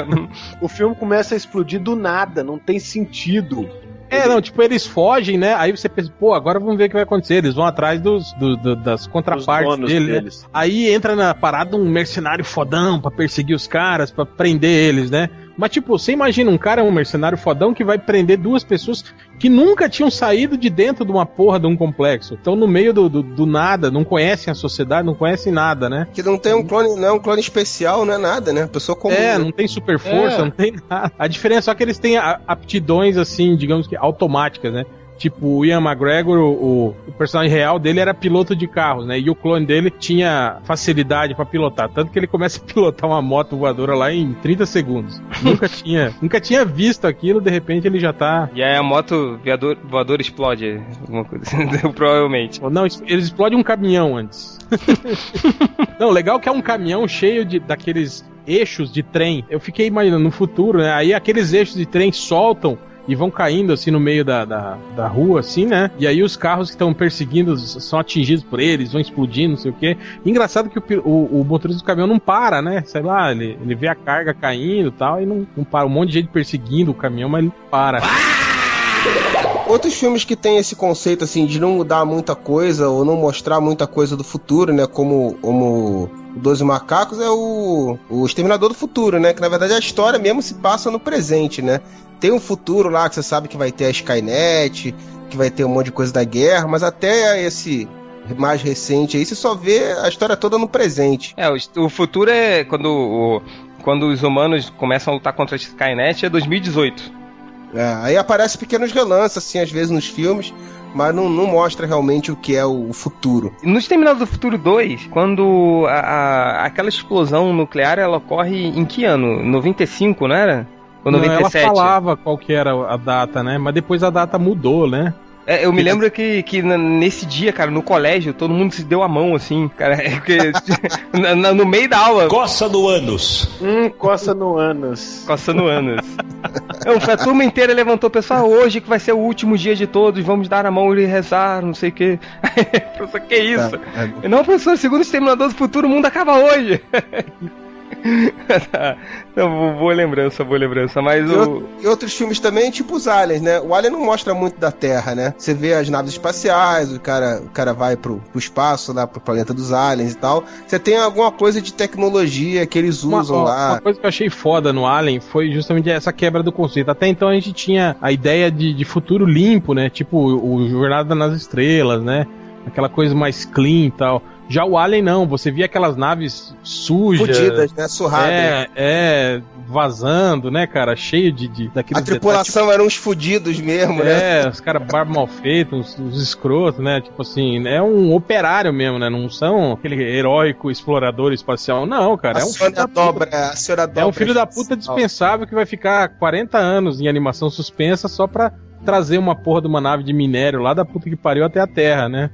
*laughs* o filme começa a explodir do nada, não tem sentido. É, não, tipo, eles fogem, né? Aí você pensa, pô, agora vamos ver o que vai acontecer. Eles vão atrás dos, do- do- das contrapartes dele, né? deles. Aí entra na parada um mercenário fodão pra perseguir os caras, pra prender eles, né? Mas, tipo, você imagina um cara, um mercenário fodão, que vai prender duas pessoas que nunca tinham saído de dentro de uma porra de um complexo. Estão no meio do, do, do nada, não conhecem a sociedade, não conhecem nada, né? Que não tem um clone, não é um clone especial, não é nada, né? Pessoa comum. É, né? não tem super força, É. não tem nada. A diferença é só que eles têm aptidões, assim, digamos que automáticas, né? Tipo, o Ian McGregor, o, o personagem real dele era piloto de carros, né? E o clone dele tinha facilidade pra pilotar. Tanto que ele começa a *laughs* pilotar uma moto voadora lá em 30 segundos. nunca *laughs* tinha nunca tinha visto aquilo, de repente ele já tá. E aí a moto voador, voador explode. Alguma coisa assim, *laughs* provavelmente. Não, es- eles explodem um caminhão antes. Não, legal que é um caminhão cheio de daqueles eixos de trem. Eu fiquei imaginando no futuro, né? Aí aqueles eixos de trem soltam e vão caindo assim no meio da, da, da rua, assim, né? E aí os carros que estão perseguindo são atingidos por eles, vão explodindo, não sei o quê. Engraçado que o, o, o motorista do caminhão não para, né? Sei lá, ele, ele vê a carga caindo e tal, e não, não para. Um monte de gente perseguindo o caminhão, mas ele para. Outros filmes que tem esse conceito assim de não mudar muita coisa ou não mostrar muita coisa do futuro, né? Como, como o Doze Macacos é o, o Exterminador do Futuro, né? Que na verdade a história mesmo se passa no presente, né? Tem um futuro lá que você sabe que vai ter a Skynet, que vai ter um monte de coisa da guerra, mas até esse mais recente aí você só vê a história toda no presente. É, o, o futuro é quando, o, quando os humanos começam a lutar contra a Skynet é 2018. É, aí aparece pequenos relances, assim, às vezes nos filmes, mas não, não mostra realmente o que é o futuro. No Exterminador do Futuro 2, quando a, a- aquela explosão nuclear ela ocorre em que ano? 95, não era? Ou Não, 97? ela falava qual que era a data, né? Mas depois a data mudou, né? É, eu me lembro que, que nesse dia, cara, no colégio, todo mundo se deu a mão, assim, cara, *laughs* é porque na- no meio da aula, Coça do ânus. Hum, coça no ânus. coçando anos. Não, foi a turma inteira levantou, pessoal, hoje que vai ser o último dia de todos, vamos dar a mão e rezar, não sei o que. *laughs* Professor, que isso? É, Não, professor, segundo o Exterminador do Futuro, o mundo acaba hoje. *laughs* *laughs* Não, boa- lembrança, boa lembrança, mas E, o... e outros filmes também, tipo os aliens, né? O Alien não mostra muito da Terra, né? Você vê as naves espaciais, o cara, o cara vai pro, pro espaço, lá pro planeta dos aliens e tal. Você tem alguma coisa de tecnologia que eles Uma, usam ó, lá. uma coisa que eu achei foda no Alien foi justamente essa quebra do conceito. Até então a gente tinha a ideia de, de futuro limpo, né? Tipo o, o Jornada nas Estrelas, né? Aquela coisa mais clean e tal. Já o Alien não, você via aquelas naves sujas. Fudidas, né? Surradas. É, é, vazando, né, cara? Cheio de, de daqueles A tripulação eram uns fudidos mesmo, né? É, os caras barba mal feita, uns, uns escrotos, né? Tipo assim, é um operário mesmo, né? Não são aquele heróico explorador espacial. Não, cara. a É um filho senhora da puta. dobra, a senhora dobra. É um filho da puta dispensável que vai ficar 40 anos em animação suspensa só pra trazer uma porra de uma nave de minério lá da puta que pariu até a Terra, né?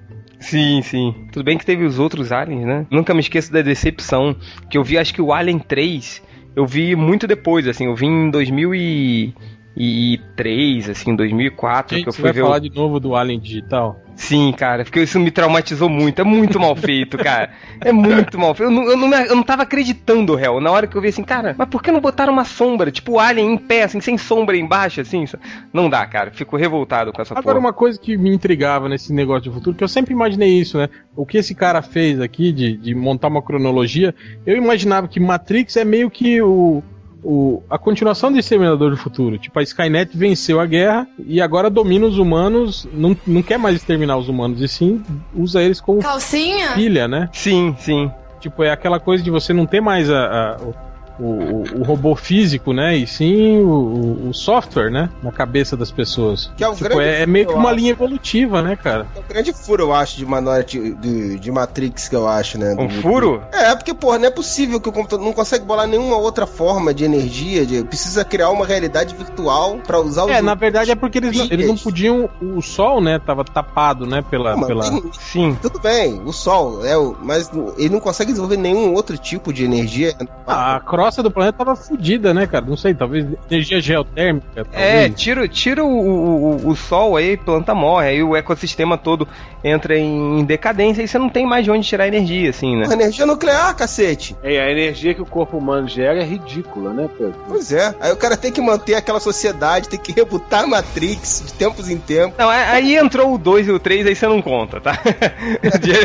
Sim, sim. Tudo bem que teve os outros aliens, né? Nunca me esqueço da decepção, que eu vi, acho que o Alien 3, eu vi muito depois, assim, eu vi em 2003, assim, 2004, Gente, que eu você fui vai ver falar o... de novo do Alien Digital? Sim, cara, porque isso me traumatizou muito. É muito mal feito, cara. É muito mal feito. Eu não, eu não, eu não tava acreditando, réu. Na hora que eu vi assim, cara, mas por que não botaram uma sombra? Tipo o Alien em pé, assim, sem sombra embaixo, assim? Não dá, cara. Fico revoltado com essa Agora, porra. uma coisa que me intrigava nesse negócio de futuro, que eu sempre imaginei isso, né? O que esse cara fez aqui de, de montar uma cronologia, eu imaginava que Matrix é meio que o, o, a continuação do Exterminador do Futuro. Tipo, a Skynet venceu a guerra e agora domina os humanos, não, não quer mais exterminar os humanos, e sim usa eles como Calcinha? filha, né? Sim, sim. Tipo, é aquela coisa de você não ter mais a, a- o- o, o, o robô físico, né? E sim o, o- o software, né? Na cabeça das pessoas. Que é o Tipo, grande é, é meio que uma acho. linha evolutiva, né, cara? É um grande furo, eu acho, de Minority de, de Matrix, que eu acho, né? Um do- furo? É, porque, porra, não é possível que o computador não consegue bolar nenhuma outra forma de energia, de, precisa criar uma realidade virtual pra usar os É, na verdade é porque eles, não- eles não podiam. O sol, né? Tava tapado, né? Pela. Não, pela... tem- Sim. Tudo bem, o Sol, é o, mas ele não consegue desenvolver nenhum outro tipo de energia. Ah, a crosta do planeta tava fodida, né, cara? Não sei, talvez energia geotérmica. É, talvez. tira, tira o, o, o sol aí, planta morre, aí o ecossistema todo entra em decadência e você não tem mais de onde tirar energia, assim, né? Energia nuclear, cacete. É, a energia que o corpo humano gera é ridícula, né, Pedro? Pois é. Aí o cara tem que manter aquela sociedade, tem que rebutar a Matrix de tempos em tempos. Não, aí entrou o 2 e o 3, aí você não conta, tá? *laughs*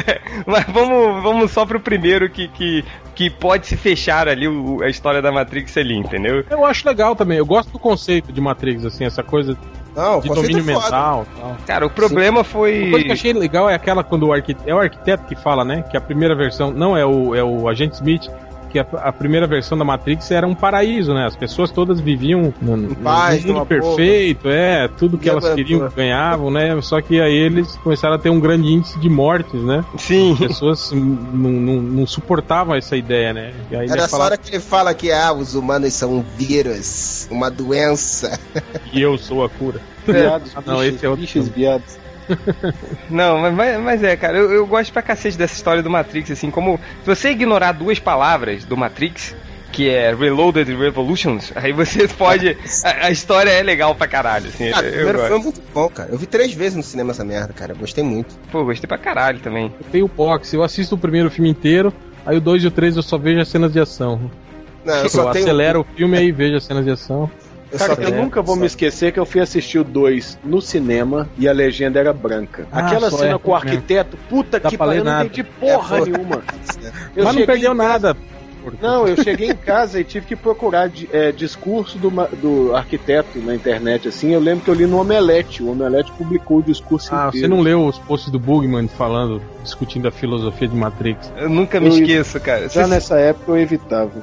*laughs* Mas vamos, vamos só pro primeiro que, que, que pode se fechar ali o- a história da Matrix ali, entendeu? Eu acho legal também. Eu gosto do conceito de Matrix, assim, essa coisa Não, o de domínio é foda. mental tal. Cara, o problema Uma foi. coisa que eu achei legal é aquela quando o arquiteto. É o arquiteto que fala, né? Que a primeira versão. Não, é o, é o agente Smith. Que a, a primeira versão da Matrix era um paraíso, né? As pessoas todas viviam no, no, paz, mundo perfeito, é, tudo que E elas queriam ganhavam, né? Só que aí eles começaram a ter um grande índice de mortes, né? Sim. As pessoas não, não, não suportavam essa ideia, né? E aí Era ele essa fala hora que ele fala que ah, os humanos são um vírus, uma doença. que eu sou a cura. Viados, não, bichos, esse é outro bichos viados. *laughs* Não, mas- mas, é, cara, eu, eu gosto pra cacete dessa história do Matrix, assim, como se você ignorar duas palavras do Matrix, que é Reloaded e Revolutions, aí você *laughs* pode. A, a história é legal pra caralho, assim. O eu primeiro gosto. filme é muito bom, cara. Eu vi três vezes no cinema essa merda, cara. Eu gostei muito. Pô, gostei pra caralho também. Eu tenho box, eu assisto o primeiro filme inteiro, aí o 2 e o 3 eu só vejo as cenas de ação. Não, eu Eu, só tenho. acelero o filme e vejo as cenas de ação. Cara, eu nunca vou me esquecer que eu fui assistir o 2 no cinema e a legenda era branca. Ah, Aquela cena é, com o arquiteto, puta que pariu, eu não entendi porra É, nenhuma. *laughs* Eu Mas não perdeu nada. Não, eu cheguei em casa e tive que procurar é, discurso do, do arquiteto na internet, assim. Eu lembro que eu li no Omelete. O Omelete publicou o discurso Ah, inteiro. você não leu os posts do Bugman falando, discutindo a filosofia de Matrix? Eu nunca me Eu- esqueço, cara. Já Você, nessa época eu evitava. *laughs*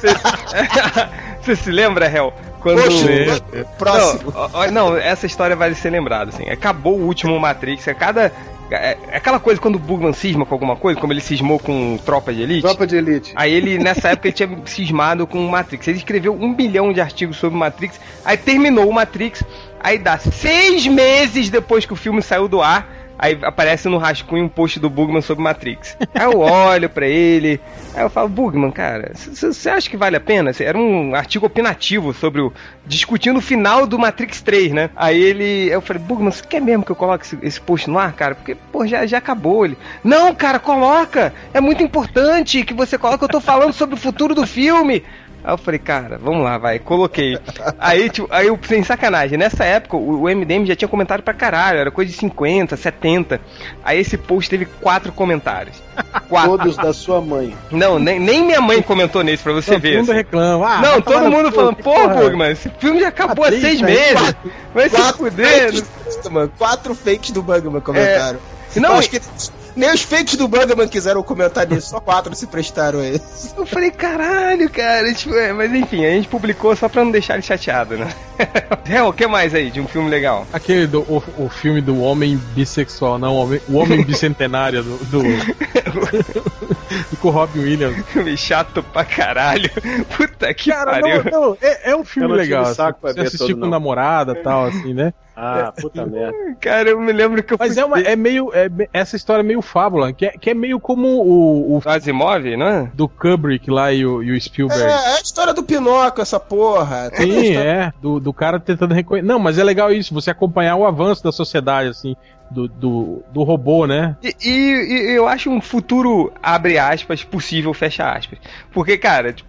*laughs* você se lembra, Hel? Quando. Poxa, próximo. Não, não, essa história vale ser lembrada, assim. Acabou o último Matrix, a cada. É, é aquela coisa quando o Bugman cisma com alguma coisa, como ele cismou com Tropa de Elite. Tropa de Elite. Aí ele, nessa época, ele tinha cismado com o Matrix. Ele escreveu um bilhão de artigos sobre Matrix. Aí terminou o Matrix. Aí dá seis meses depois que o filme saiu do ar. Aí aparece no rascunho um post do Bugman sobre Matrix. Aí eu olho pra ele. Aí eu falo, Bugman, cara, você acha que vale a pena? Era um artigo opinativo sobre o. discutindo o final do Matrix 3, né? Aí ele. Eu falei, Bugman, você quer mesmo que eu coloque esse, esse post no ar, cara? Porque, pô, já, já acabou. Ele. Não, cara, coloca! É muito importante que você coloque. Eu tô falando sobre o futuro do filme. Aí eu falei, cara, vamos lá, vai, coloquei. Aí, tipo, aí eu, sem sacanagem, nessa época o, o MDM já tinha comentário pra caralho, era coisa de 50, 70. Aí esse post teve quatro comentários. Quatro. Todos da sua mãe. Não, nem, nem minha mãe comentou nesse pra você Todo ver. mundo assim. reclama. Ah, Não, vai todo mundo falando, pô, porra. Bugman, esse filme já acabou há seis meses. Vai se Quatro fuder. fakes Bugman. Quatro fakes do Bugman comentaram. Não, eu acho que nem os fakes do Bugman quiseram comentar nisso, só quatro se prestaram a ele. Eu falei, caralho, cara. Tipo, é, mas enfim, a gente publicou só pra não deixar ele chateado, né? *laughs* É, o que mais aí de um filme legal? Aquele do o, o filme do homem bissexual, não, o homem, o homem bicentenário do. do, do *laughs* com o Robin Williams. Filme chato pra caralho. *laughs* Puta que Cara, pariu. não, não, é, é um filme legal. saco assim, pra você assistir todo, com não. namorada e tal, assim, né? Ah, *laughs* puta merda. Cara, eu me lembro que eu Mas fui é, uma, é meio. é essa história é meio fábula, que é, que é meio como o, o Asimov, não é? do Kubrick lá e o, e o Spielberg. É, é a história do Pinóquio, essa porra. Sim, é, do, do cara tentando reconhecer. Não, mas é legal isso, você acompanhar o avanço da sociedade, assim, do, do, do robô, né? E, e- e eu acho um futuro, abre aspas, possível, fecha aspas. Porque, cara, tipo,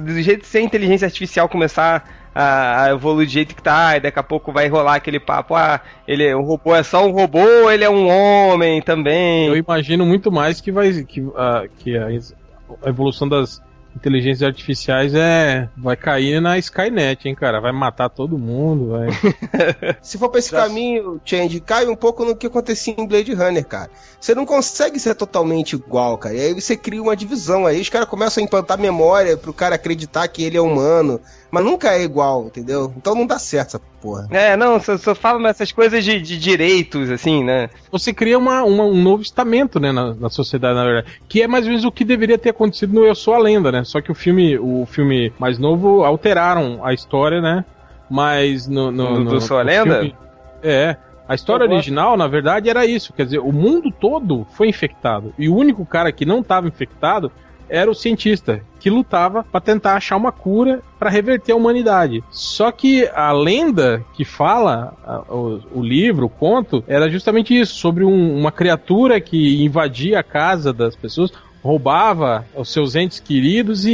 do jeito que se a inteligência artificial começar a, a evoluir do jeito que tá, e daqui a pouco vai rolar aquele papo, ah, ele o robô é só um robô, ele é um homem também. Eu imagino muito mais que vai. que, ah, que a evolução das inteligências artificiais é. Vai cair na Skynet, hein, cara? Vai matar todo mundo, vai. *laughs* Se for pra esse Já- caminho, Change, cai um pouco no que acontecia em Blade Runner, cara. Você não consegue ser totalmente igual, cara. E aí você cria uma divisão. Aí os caras começam a implantar memória pro cara acreditar que ele é humano. Mas nunca é igual, entendeu? Então não dá certo essa porra. É, não, só, só fala nessas coisas de, de direitos, assim, né? Você cria uma, uma- um novo estamento, né, na, na sociedade, na verdade. Que é mais ou menos o que deveria ter acontecido no Eu Sou a Lenda, né? Só que o filme, o filme mais novo alteraram a história, né? Mas no. no, Do- no- do Sou a no Lenda? filme- é. A história original, na verdade, era isso. Quer dizer, o mundo todo foi infectado. E o único cara que não estava infectado era o cientista, que lutava para tentar achar uma cura para reverter a humanidade. Só que a lenda que fala, a- o, o livro, o conto, era justamente isso, sobre um- uma criatura que invadia a casa das pessoas, roubava os seus entes queridos e,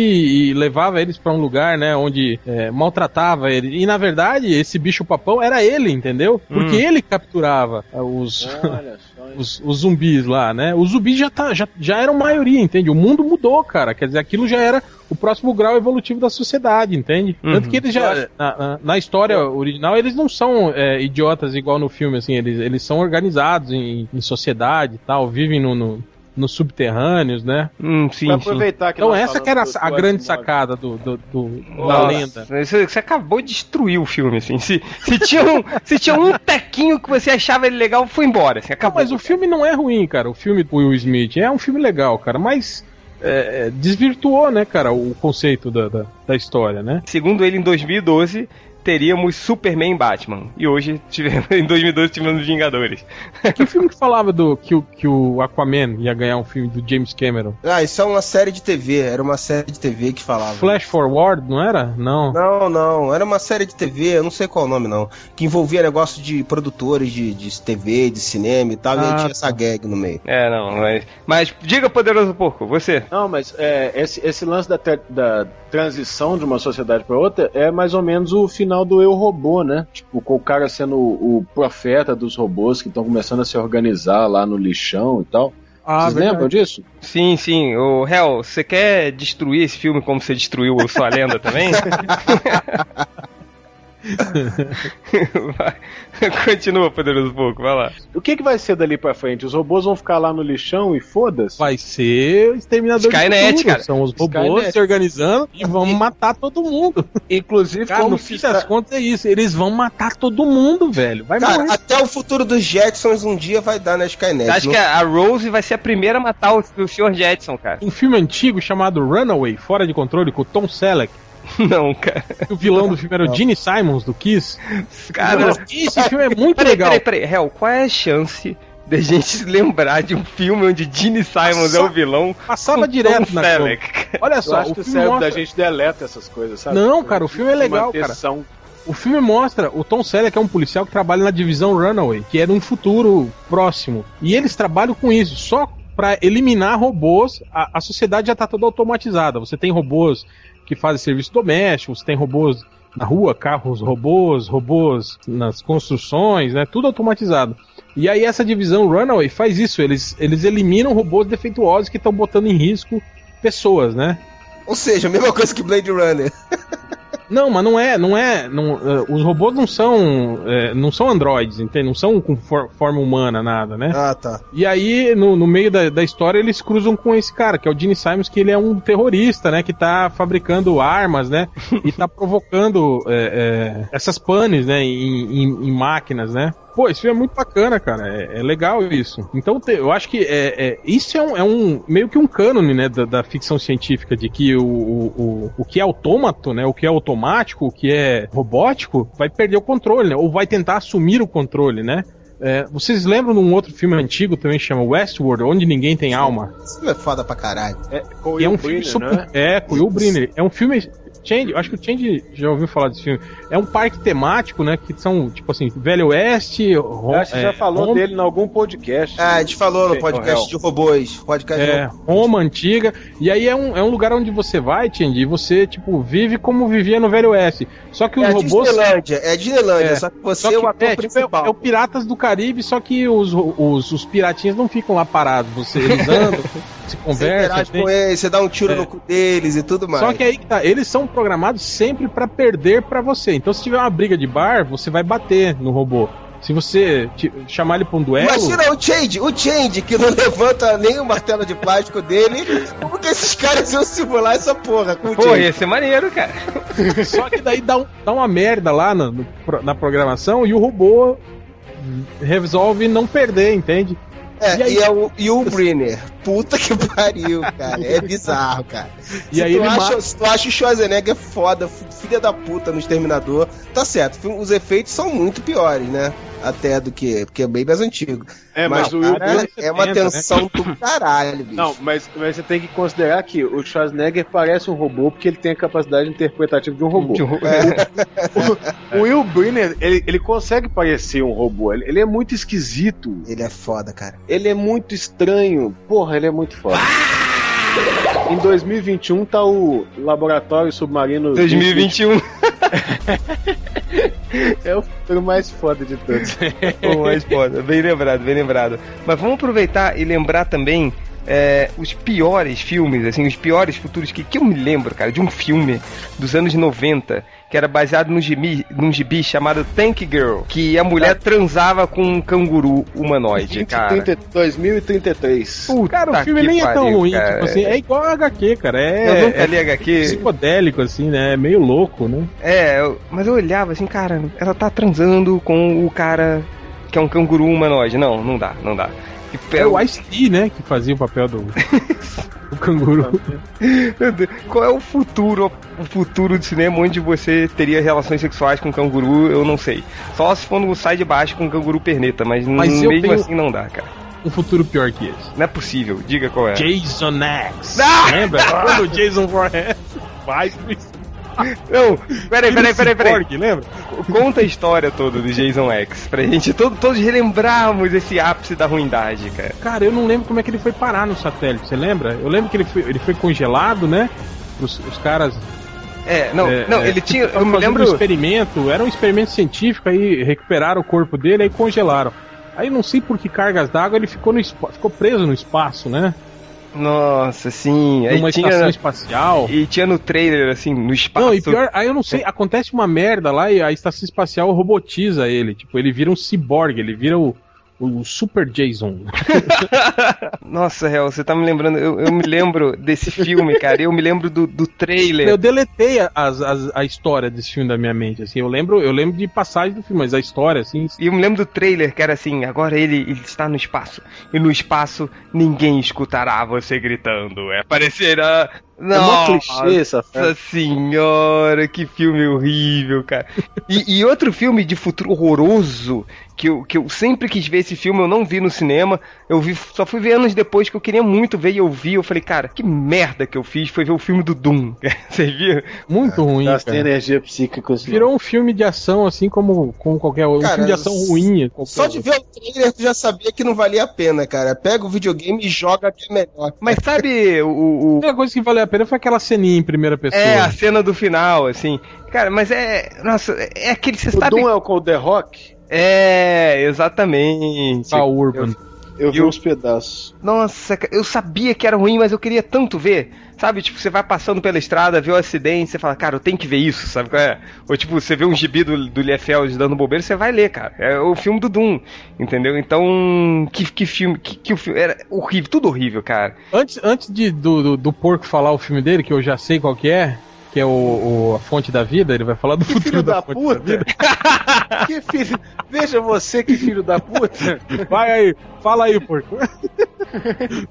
e levava eles para um lugar, né, onde é, maltratava ele. E na verdade, esse bicho papão era ele, entendeu? Porque ele capturava os Olha só. hein? *laughs* os, os zumbis lá, né? Os zumbis já, tá, já, já eram maioria, entende? O mundo mudou, cara. Quer dizer, aquilo já era o próximo grau evolutivo da sociedade, entende? Uhum. Tanto que eles já. Na, na- na história original, eles não são é, idiotas igual no filme, assim. Eles, eles são organizados em, em sociedade e tal, vivem no, no- nos subterrâneos, né? Hum, sim, Pra sim. aproveitar que Então, essa que era a do grande Asimov. sacada do, do, do- da lenda. Você, você acabou de destruir o filme, assim. Se, se, tinha um, se tinha um tequinho que você achava ele legal, foi embora. Assim, acabou. Mas o filme não é ruim, cara. O filme do Will Smith é um filme legal, cara. Mas é, é, desvirtuou, né, cara, o conceito da, da, da história, né? Segundo ele, em 2012, teríamos Superman e Batman. E hoje, tivemos, *laughs* em 2012, tivemos Vingadores. Que filme que falava do que, o- que o Aquaman ia ganhar um filme do James Cameron? Ah, isso é uma série de TV. Era uma série de TV que falava. Flash Forward, não era? Não. Não, não, era uma série de TV, eu não sei qual o nome não, que envolvia negócio de produtores de, de TV, de cinema e tal, e Ah, aí tinha essa gag no meio. É, não, mas. Mas diga, poderoso porco, você. Não, mas é, esse, esse lance da, te- da transição de uma sociedade para outra é mais ou menos o final do Eu Robô, né? Tipo, com o cara sendo o, o profeta dos robôs que estão começando a se organizar lá no lixão e tal. Ah, Vocês verdade. lembram disso? Sim, sim. O Hel, você quer destruir esse filme como você destruiu o Sua Lenda também? *laughs* Vai. *laughs* Continua, poderoso porco, vai lá. O que, que vai ser dali pra frente? Os robôs vão ficar lá no lixão e foda-se? Vai ser o Exterminador Skynet, do Futuro. cara. São os robôs Skynet. se organizando e vão matar todo mundo. Inclusive, Cara, como no fim está- das contas é isso. Eles vão matar todo mundo, velho. Vai Cara, morrer. até o futuro dos Jetsons um dia vai dar na Skynet. Acho não- que a Rose vai ser a primeira a matar o, o Sr. Jetson, cara. Um filme antigo chamado Runaway, Fora de Controle, com o Tom Selleck. *laughs* Não, cara. O vilão do filme era o Gene Simons, do Kiss. Cara, Esse filme é muito peraí, legal. peraí, peraí. Hel, qual é a chance da gente se *laughs* lembrar de um filme onde Gene Simons é o vilão? Passava direto Tom na Selleck? Olha Eu só, acho o que o filme, mostra, da gente deleta essas coisas, sabe? Não, cara, o filme é legal, cara. O filme mostra o Tom Selleck é um policial que trabalha na divisão Runaway, que é num futuro próximo. E eles trabalham com isso, só pra eliminar robôs. A, a sociedade já tá toda automatizada. Você tem robôs que fazem serviço doméstico, você tem robôs na rua, carros robôs, robôs nas construções, né? Tudo automatizado. E aí essa divisão Runaway faz isso, eles, eles eliminam robôs defeituosos que estão botando em risco pessoas, né? Ou seja, a mesma coisa que Blade Runner. *laughs* Não, mas não é, não é, não, eh, os robôs não são, eh, não são androides, entende? Não são com for- forma humana nada, né? Ah, tá. E aí, no, no meio da, da história, eles cruzam com esse cara, que é o Gene Simons, que ele é um terrorista, né? Que tá fabricando armas, né? E tá provocando eh, essas panes, né? Em, em- em máquinas, né? Pô, esse filme é muito bacana, cara. É, é legal isso. Então, te- eu acho que é, é- isso é um, é um- meio que um cânone, né? Da, da ficção científica, de que o, o, o, o que é autômato, né? O que é automático, o que é robótico, vai perder o controle, né? Ou vai tentar assumir o controle, né? É, vocês lembram de um outro filme antigo também chama Westworld, onde ninguém tem alma? Isso é foda pra caralho. É, com E é um filme super. né? É, com o Will Brynner. É um filme. Change, acho que o Change já ouviu falar desse filme. É um parque temático, né? Que são, tipo assim, Velho Oeste. Ro- Eu acho que é, já falou Roma, dele em algum podcast. Ah, a gente falou no podcast Hel. de robôs. Podcast É, de Roma antiga. E aí é um, é um lugar onde você vai, Change, e você, tipo, vive como vivia no Velho Oeste. Só que os É robôs. Disneylândia, é a Disneylândia, É, só que você Só é o que ator é, tipo, é, principal. é o Piratas do Caribe, só que os, os, os piratinhas não ficam lá parados. Você, eles andam, se Você tem- com eles, você dá um tiro É. no cu deles e tudo mais. Só que aí que tá, eles são programados sempre pra perder pra você. Então se tiver uma briga de bar, você vai bater no robô. Se você te- chamar ele pra um duelo. Imagina o Change, o Change que não *laughs* levanta nem o martelo de plástico dele. Como que esses caras iam simular essa porra com o Pô, Change? ia ser maneiro, cara. *laughs* Só que daí dá, um- dá uma merda lá na, no na programação e o robô resolve não perder, entende? É, E aí- e, é o, e o Brenner. Puta que *laughs* pariu, cara. É bizarro, cara. E se, aí tu acha, mata- se tu acha o Schwarzenegger foda, filha da puta no Exterminador, tá certo. Os efeitos são muito piores, né? Até do que. Porque é bem mais antigo. É, mas, mas o Will cara, Brenner é uma 70, né? tensão do *laughs* caralho, bicho. Não, mas, mas você tem que considerar que o Schwarzenegger parece um robô porque ele tem a capacidade interpretativa de um robô. O Will Brenner, ele, ele consegue parecer um robô. Ele, ele é muito esquisito. Ele é foda, cara. Ele é muito estranho. Porra, ele é muito foda. Em 2021 tá o Laboratório Submarino 2021. *laughs* É o futuro mais foda de todos. *laughs* Pô, mas foda, bem lembrado, bem lembrado. Mas vamos aproveitar e lembrar também é, os piores filmes, assim, os piores futuros que, que eu me lembro, cara, de um filme dos anos 90 que era baseado num gibi, num gibi chamado Tank Girl, que a mulher transava com um canguru humanoide, cara. 30, 2033. Puta Cara, o filme que nem é tão pariu, ruim, cara. tipo assim, é igual a HQ, cara. É, Eu nunca é li HQ. psicodélico, assim, né? É meio louco, né? É, mas eu olhava assim, cara, ela tá transando com o cara que é um canguru humanoide. Não, não dá, não dá. É o Ice-T, né? Que fazia o papel do, *laughs* do canguru. Meu Deus, Qual é o futuro, o futuro do cinema onde você teria relações sexuais com canguru? Eu não sei. Só se for no sai de baixo com canguru perneta, mas, Mas mesmo tenho- assim não dá, cara. Um futuro pior que esse. Não é possível. Diga qual é. Jason X. Ah! Lembra? *laughs* Quando o Jason Voorhees *laughs* vai pro Não, peraí, peraí, peraí, peraí. Lembra? Conta a história toda do Jason X pra gente todo- todos relembrarmos esse ápice da ruindade, cara. Cara, eu não lembro como é que ele foi parar no satélite, você lembra? Eu lembro que ele foi, ele foi congelado, né? Os, os caras. É, não, é, não, é, ele tipo, tinha. Eu me lembro. um experimento, era um experimento científico, aí recuperaram o corpo dele, aí congelaram. Aí não sei por que cargas d'água ele ficou, no, ficou preso no espaço, né? Nossa, sim. Aí Numa tinha. estação espacial. E tinha no trailer, assim, no espaço. Não, e pior, aí eu não sei, acontece uma merda lá e a estação espacial robotiza ele. Tipo, ele vira um ciborgue, ele vira o, o Super Jason. *laughs* Nossa, Real, você tá me lembrando. Eu, eu me lembro desse filme, cara. Eu me lembro do, do trailer. Eu deletei a, as- as- a história desse filme da minha mente, assim. Eu lembro, eu lembro de passagem do filme, mas a história, assim. E eu me lembro do trailer que era assim: agora ele, ele está no espaço. E no espaço ninguém escutará você gritando. É, parecerá. É mó clichê essa Nossa frase. senhora, que filme horrível, cara. E, e outro filme de futuro horroroso, que eu, que eu sempre quis ver esse filme, eu não vi no cinema. Eu vi, só fui ver anos depois que eu queria muito ver e eu vi. Eu falei, cara, que merda que eu fiz foi ver o filme do Doom. *laughs* Você viu? Muito ruim, Gastei cara. energia psíquica. assim. Virou um filme de ação, assim como, como qualquer outro. Um filme de ação ruim. qualquer Só de ver o trailer tu já sabia que não valia a pena, cara. Pega o videogame e joga que é melhor. Mas sabe o- A o, única coisa que valeu a pena foi aquela ceninha em primeira pessoa. É, a cena do final, assim. Cara, mas é. Nossa, é aquele. Você O sabe. Doom é o com o The Rock? É, exatamente. A Urban. Eu vi Eu- uns pedaços. Nossa, eu sabia que era ruim, mas eu queria tanto ver. Sabe, tipo, você vai passando pela estrada, vê o acidente, você fala, cara, eu tenho que ver isso, sabe qual é? Ou tipo, você vê um gibi do, do Liefeld dando bobeira, você vai ler, cara. É o filme do Doom, entendeu? Então, que, que filme, que, que o filme, era horrível, tudo horrível, cara. Antes, antes de, do, do, do porco falar o filme dele, que eu já sei qual que é, que é o, o- a fonte da vida, ele vai falar do futuro Filho da fonte puta! vida. *laughs* que filho... Veja você que filho da puta! Vai aí, fala aí, porco.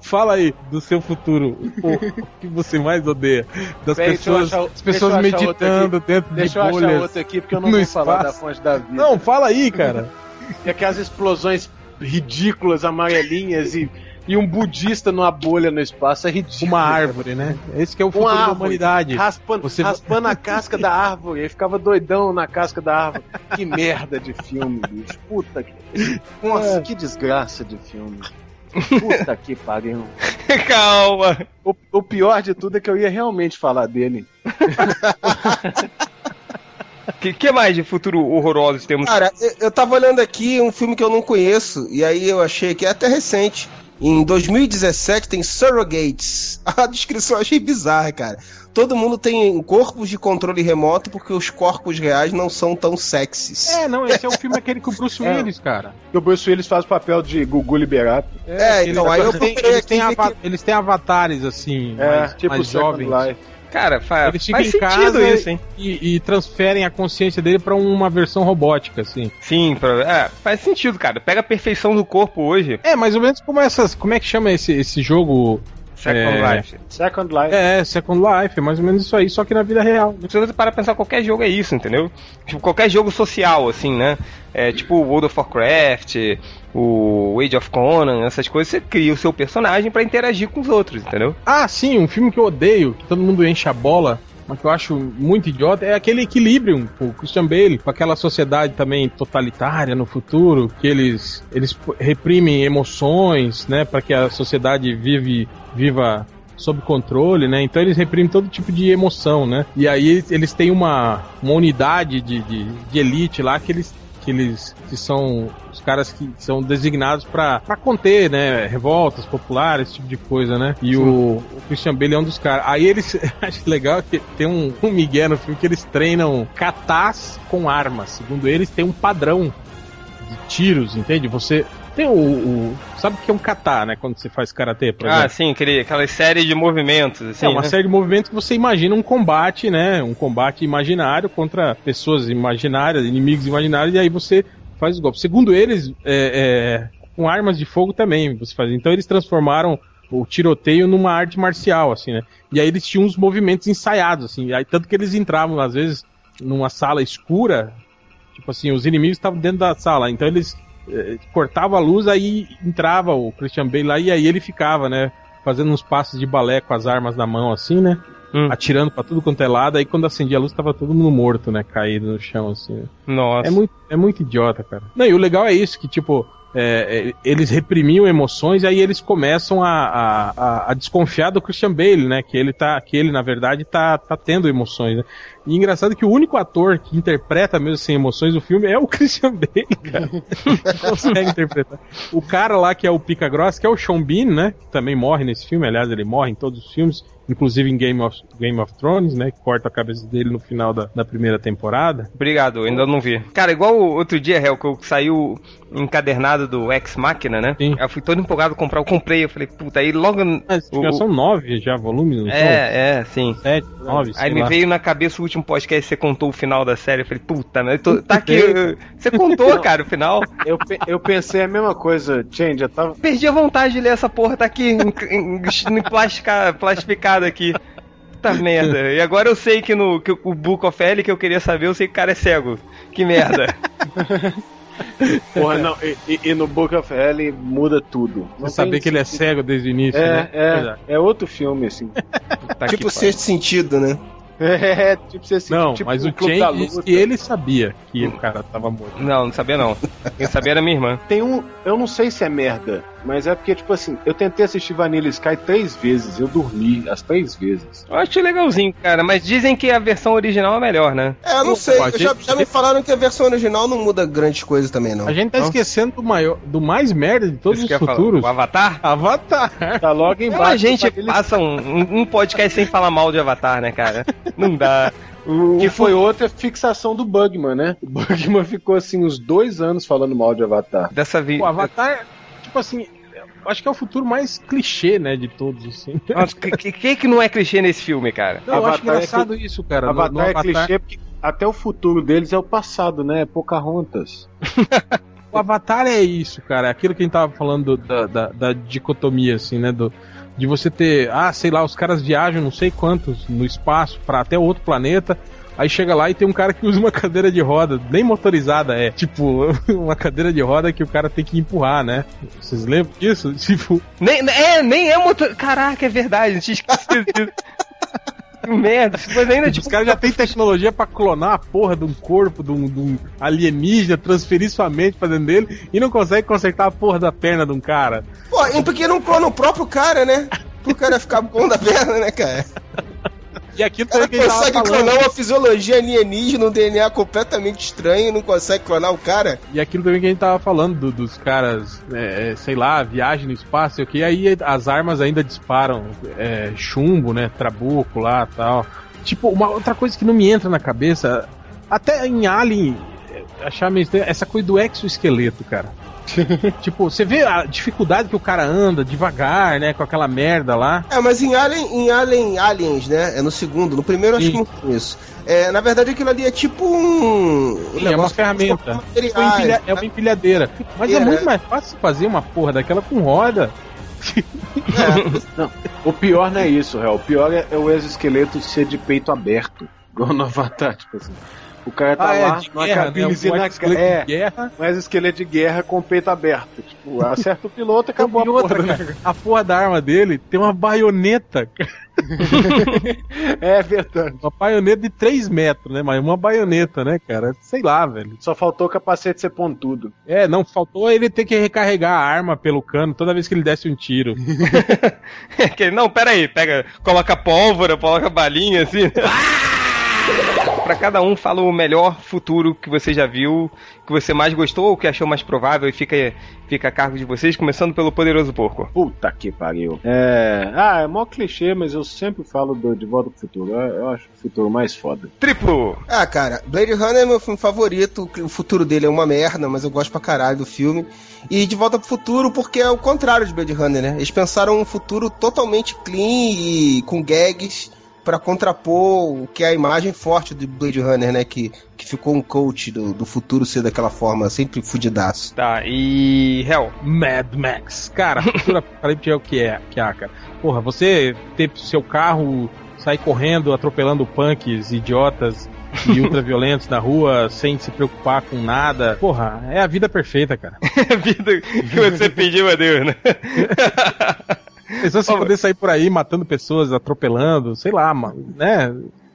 fala aí do seu futuro, o, o que você mais odeia. Das deixa eu pessoas, achar- as deixa pessoas eu achar outro meditando dentro Deixa eu de achar bolhas. outro aqui, porque eu não vou falar da espaço. fonte da vida. Não, fala aí, cara. *laughs* E aquelas explosões ridículas, amarelinhas e, e um budista numa bolha no espaço é ridículo. Uma árvore, né? Esse que é o futuro da humanidade. Raspando, Você- raspando a casca da árvore. Ele ficava doidão na casca da árvore. Que merda de filme, bicho. Puta que. Nossa, que desgraça de filme. Puta que pariu. *laughs* Calma. O, o pior de tudo é que eu ia realmente falar dele. *laughs* que, que mais de futuro horroroso temos? Cara, eu, eu tava olhando aqui um filme que eu não conheço, e aí eu achei que é até recente. Em 2017 tem Surrogates. *laughs* A descrição eu achei bizarra, cara. Todo mundo tem corpos de controle remoto porque os corpos reais não são tão sexys. É, não, esse é o *laughs* filme aquele com o Bruce É. Willis, cara. E o Bruce Willis faz o papel de Gugu Liberato. É, eles- então, aí eu eles têm, procurei eles, têm ava- eles têm avatares, assim, É, mais, tipo mais jovens. Life. Cara, fa Eles ficam faz em sentido casa isso, hein? e, e transferem a consciência dele pra uma versão robótica, assim. Sim, pra- é, faz sentido, cara. Pega a perfeição do corpo hoje. É, mais ou menos como essas. Como é que chama esse, esse jogo? Second É. Life. Second Life. É, Second Life, é mais ou menos isso aí, só que na vida real. Se você parar pra pensar, qualquer jogo é isso, entendeu? Tipo, qualquer jogo social, assim, né? É, tipo o World of Warcraft, o Age of Conan, essas coisas, você cria o seu personagem pra interagir com os outros, entendeu? Ah, sim, um filme que eu odeio, que todo mundo enche a bola, mas que eu acho muito idiota, é aquele Equilibrium, o Christian Bale, com aquela sociedade também totalitária no futuro, que eles, eles reprimem emoções, né, para que a sociedade vive, viva sob controle, né? Então eles reprimem todo tipo de emoção, né? E aí eles têm uma, uma unidade de, de, de elite lá que eles que eles que são os caras que são designados pra pra conter, né, revoltas populares, esse tipo de coisa, né? E o, o Christian Bale é um dos caras. Aí eles *laughs* acho legal que tem um, um migué no filme que eles treinam katas com armas. Segundo eles, tem um padrão de tiros, entende? Você tem o, o- sabe o que é um kata, né, quando você faz karatê, por Ah, exemplo? sim, aquele, aquela série de movimentos, assim. é uma né? série de movimentos que você imagina um combate, né? Um combate imaginário contra pessoas imaginárias, inimigos imaginários, e aí você faz os golpes. Segundo eles, é, é, com armas de fogo também você faz. Então eles transformaram o tiroteio numa arte marcial, assim, né? E aí eles tinham uns movimentos ensaiados, assim. Aí, tanto que eles entravam, às vezes, numa sala escura, tipo assim, os inimigos estavam dentro da sala, então eles eh, cortavam a luz, aí entrava o Christian Bale lá e aí ele ficava, né? Fazendo uns passos de balé com as armas na mão, assim, né? Hum. Atirando pra tudo quanto é lado, aí quando acendia a luz tava todo mundo morto, né? Caído no chão, assim. né? Nossa. É muito, é muito idiota, cara. Não, e o legal é isso, que tipo, é, é, eles reprimiam emoções e aí eles começam a, a, a- a desconfiar do Christian Bale, né? Que ele tá, que ele, na verdade, tá, tá tendo emoções, né? E engraçado que o único ator que interpreta mesmo sem emoções o filme é o *laughs* Christian Bale, cara. Consegue interpretar. O cara lá que é o Pica Grossa, que é o Sean Bean, né? Que também morre nesse filme, aliás, ele morre em todos os filmes, inclusive em Game of, Game of Thrones, né? Que corta a cabeça dele no final da, da primeira temporada. Obrigado, ainda não vi. Cara, igual o outro dia, Hel, que eu saiu encadernado do Ex Machina, né? Sim. Eu fui todo empolgado comprar, eu comprei, eu falei, puta, aí logo. Mas o- já são nove já volumes, não são? É, é, sim. Sete, nove, Aí me lá. veio na cabeça o último podcast que você contou o final da série. Eu falei, puta, mas eu tô- tá aqui. eu- Você contou, cara, o final. Eu, eu pensei a mesma coisa, Change, eu tava. Perdi a vontade de ler essa porra, tá aqui em, em, em plastica- plastificado aqui. Puta merda. E agora eu sei que no que o Book of L que eu queria saber, eu sei que o cara é cego. Que merda. *laughs* Porra, não, e, e- e no Book of Hell muda tudo. Não Você saber que ele é cego desde o início, É, né? é, é outro filme, assim. Puta tipo sexto sentido, né? É, tipo, você assim, Não, tipo mas o o Clube da Change disse que ele sabia que o cara tava morto. Não, não sabia não. Quem sabia era minha irmã. Tem um. Eu não sei se é merda, mas é porque, tipo assim, eu tentei assistir Vanilla Sky três vezes, eu dormi as três vezes. Eu achei legalzinho, cara, mas dizem que a versão original é melhor, né? É, eu não sei. Já, já me falaram que a versão original não muda grandes coisas também, não. A gente tá Não? esquecendo do maior, do mais merda de todos Isso os ia falar. futuros. O Avatar? Avatar. Tá logo Então embaixo. a gente Vanilla passa um, um- podcast sem falar mal de Avatar, né, cara? Não dá. *laughs* O, Que foi outra fixação do Bugman, né? O Bugman ficou assim uns dois anos falando mal de Avatar. dessa vez. O Avatar, tipo assim, acho que é o futuro mais clichê, né, de todos, assim. Nossa, que, que, não é clichê nesse filme, cara? Não, eu acho Avatar é engraçado isso, cara. No- Avatar, no é Avatar- clichê porque até o futuro deles é o passado, né? É Pocahontas. *laughs* O Avatar é isso, cara. É aquilo que a gente tava falando do- da, da, da dicotomia, assim, né? Do, de você ter, ah, sei lá, os caras viajam não sei quantos no espaço pra até outro planeta. Aí chega lá e tem um cara que usa uma *laughs* cadeira de roda, nem motorizada é. Tipo, *laughs* uma cadeira de roda que o cara tem que empurrar, né? Vocês lembram disso? *laughs* Tipo, Nem, é, nem é motor. Caraca, é verdade, tinha esquecido disso. Merda, mas ainda os tipo. caras já têm tecnologia pra clonar a porra de um corpo de um, de um alienígena, transferir sua mente pra dentro dele e não consegue consertar a porra da perna de um cara. Pô, porque não clona o próprio cara, né? Pro cara ficar bom da perna, né, cara? E aquilo também que a gente tava consegue falando. clonar uma fisiologia alienígena, um DNA completamente estranho, não consegue clonar o cara? E aquilo também que a gente tava falando do- dos caras, é, é, sei lá, viagem no espaço, o que aí as armas ainda disparam é, chumbo, né? Trabuco lá tal. Tipo, uma outra coisa que não me entra na cabeça, até em Alien, achar meio estranho, essa coisa do exoesqueleto, cara. *laughs* tipo, você vê a dificuldade que o cara anda devagar, né? Com aquela merda lá. É, mas em Alien, em Alien Aliens, né? É no segundo. No primeiro acho que não tem isso. É, na verdade, aquilo ali é tipo um. um Sim, é uma ferramenta. materiais, Tipo, empilha- é né? uma empilhadeira. Mas é É. muito mais fácil fazer uma porra daquela com roda. *laughs* Não, o pior não é isso, réu. O pior é, é o exoesqueleto ser de peito aberto. Igual no Avatar, tipo assim. O cara tá Ah, é, lá, de numa guerra, né? cabinezinha Um na é, de guerra. um exoesqueleto de guerra com o peito aberto. Tipo, acerta o piloto e acabou E a outra, porra, né? cara, a porra da arma dele tem uma baioneta. *laughs* É verdade. Uma baioneta de 3 metros, né? Mas uma baioneta, né, cara? Sei lá, velho. Só faltou o capacete ser pontudo. É, não, faltou ele ter que recarregar a arma pelo cano toda vez que ele desse um tiro. *laughs* Que- não, pera aí, pega, coloca pólvora, coloca balinha assim. *laughs* Pra cada um fala o melhor futuro que você já viu, que você mais gostou ou que achou mais provável e fica, fica a cargo de vocês, começando pelo Poderoso Porco. Puta que pariu. É. Ah, é mó clichê, mas eu sempre falo do De Volta pro Futuro. Eu, eu acho o futuro mais foda. Triplo! Ah, cara, Blade Runner é meu filme favorito. O futuro dele é uma merda, mas eu gosto pra caralho do filme. E De Volta pro Futuro, porque é o contrário de Blade Runner, né? Eles pensaram um futuro totalmente clean e com gags pra contrapor o que é a imagem forte do Blade Runner, né? Que, que ficou um coach do, do futuro ser daquela forma, sempre fudidaço. Tá, e. Hell. Mad Max. Cara, cultura *laughs* apocalíptica é o que é, que é, cara. Porra, você ter seu carro sair correndo, atropelando punks, idiotas e *laughs* ultraviolentos na rua sem se preocupar com nada. Porra, é a vida perfeita, cara. *laughs* a vida que você pediu a Deus, né? Pensou se poder sair por aí matando pessoas, atropelando, sei lá, mano, né?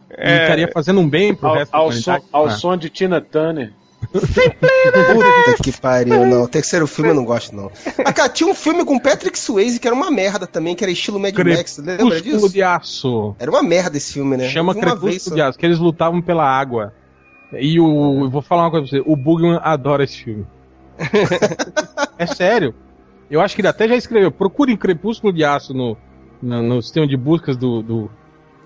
É. Estaria fazendo um bem pro Ao, resto da ao, som, humanidade. ao Ah. som de Tina Turner. Puta que pariu, não. O terceiro filme eu não gosto, não. Ah, cara, tinha um filme com Patrick Swayze que era uma merda também, que era estilo Mad Max. Lembra disso? de Aço. Era uma merda esse filme, né? Chama Crepúsculo de Aço, que eles lutavam pela água. E o. eu Vou falar uma coisa pra você: o Bugman adora esse filme. *laughs* é sério. Eu acho que ele até já escreveu. Procurem Crepúsculo de Aço no, no, no sistema de buscas do, do,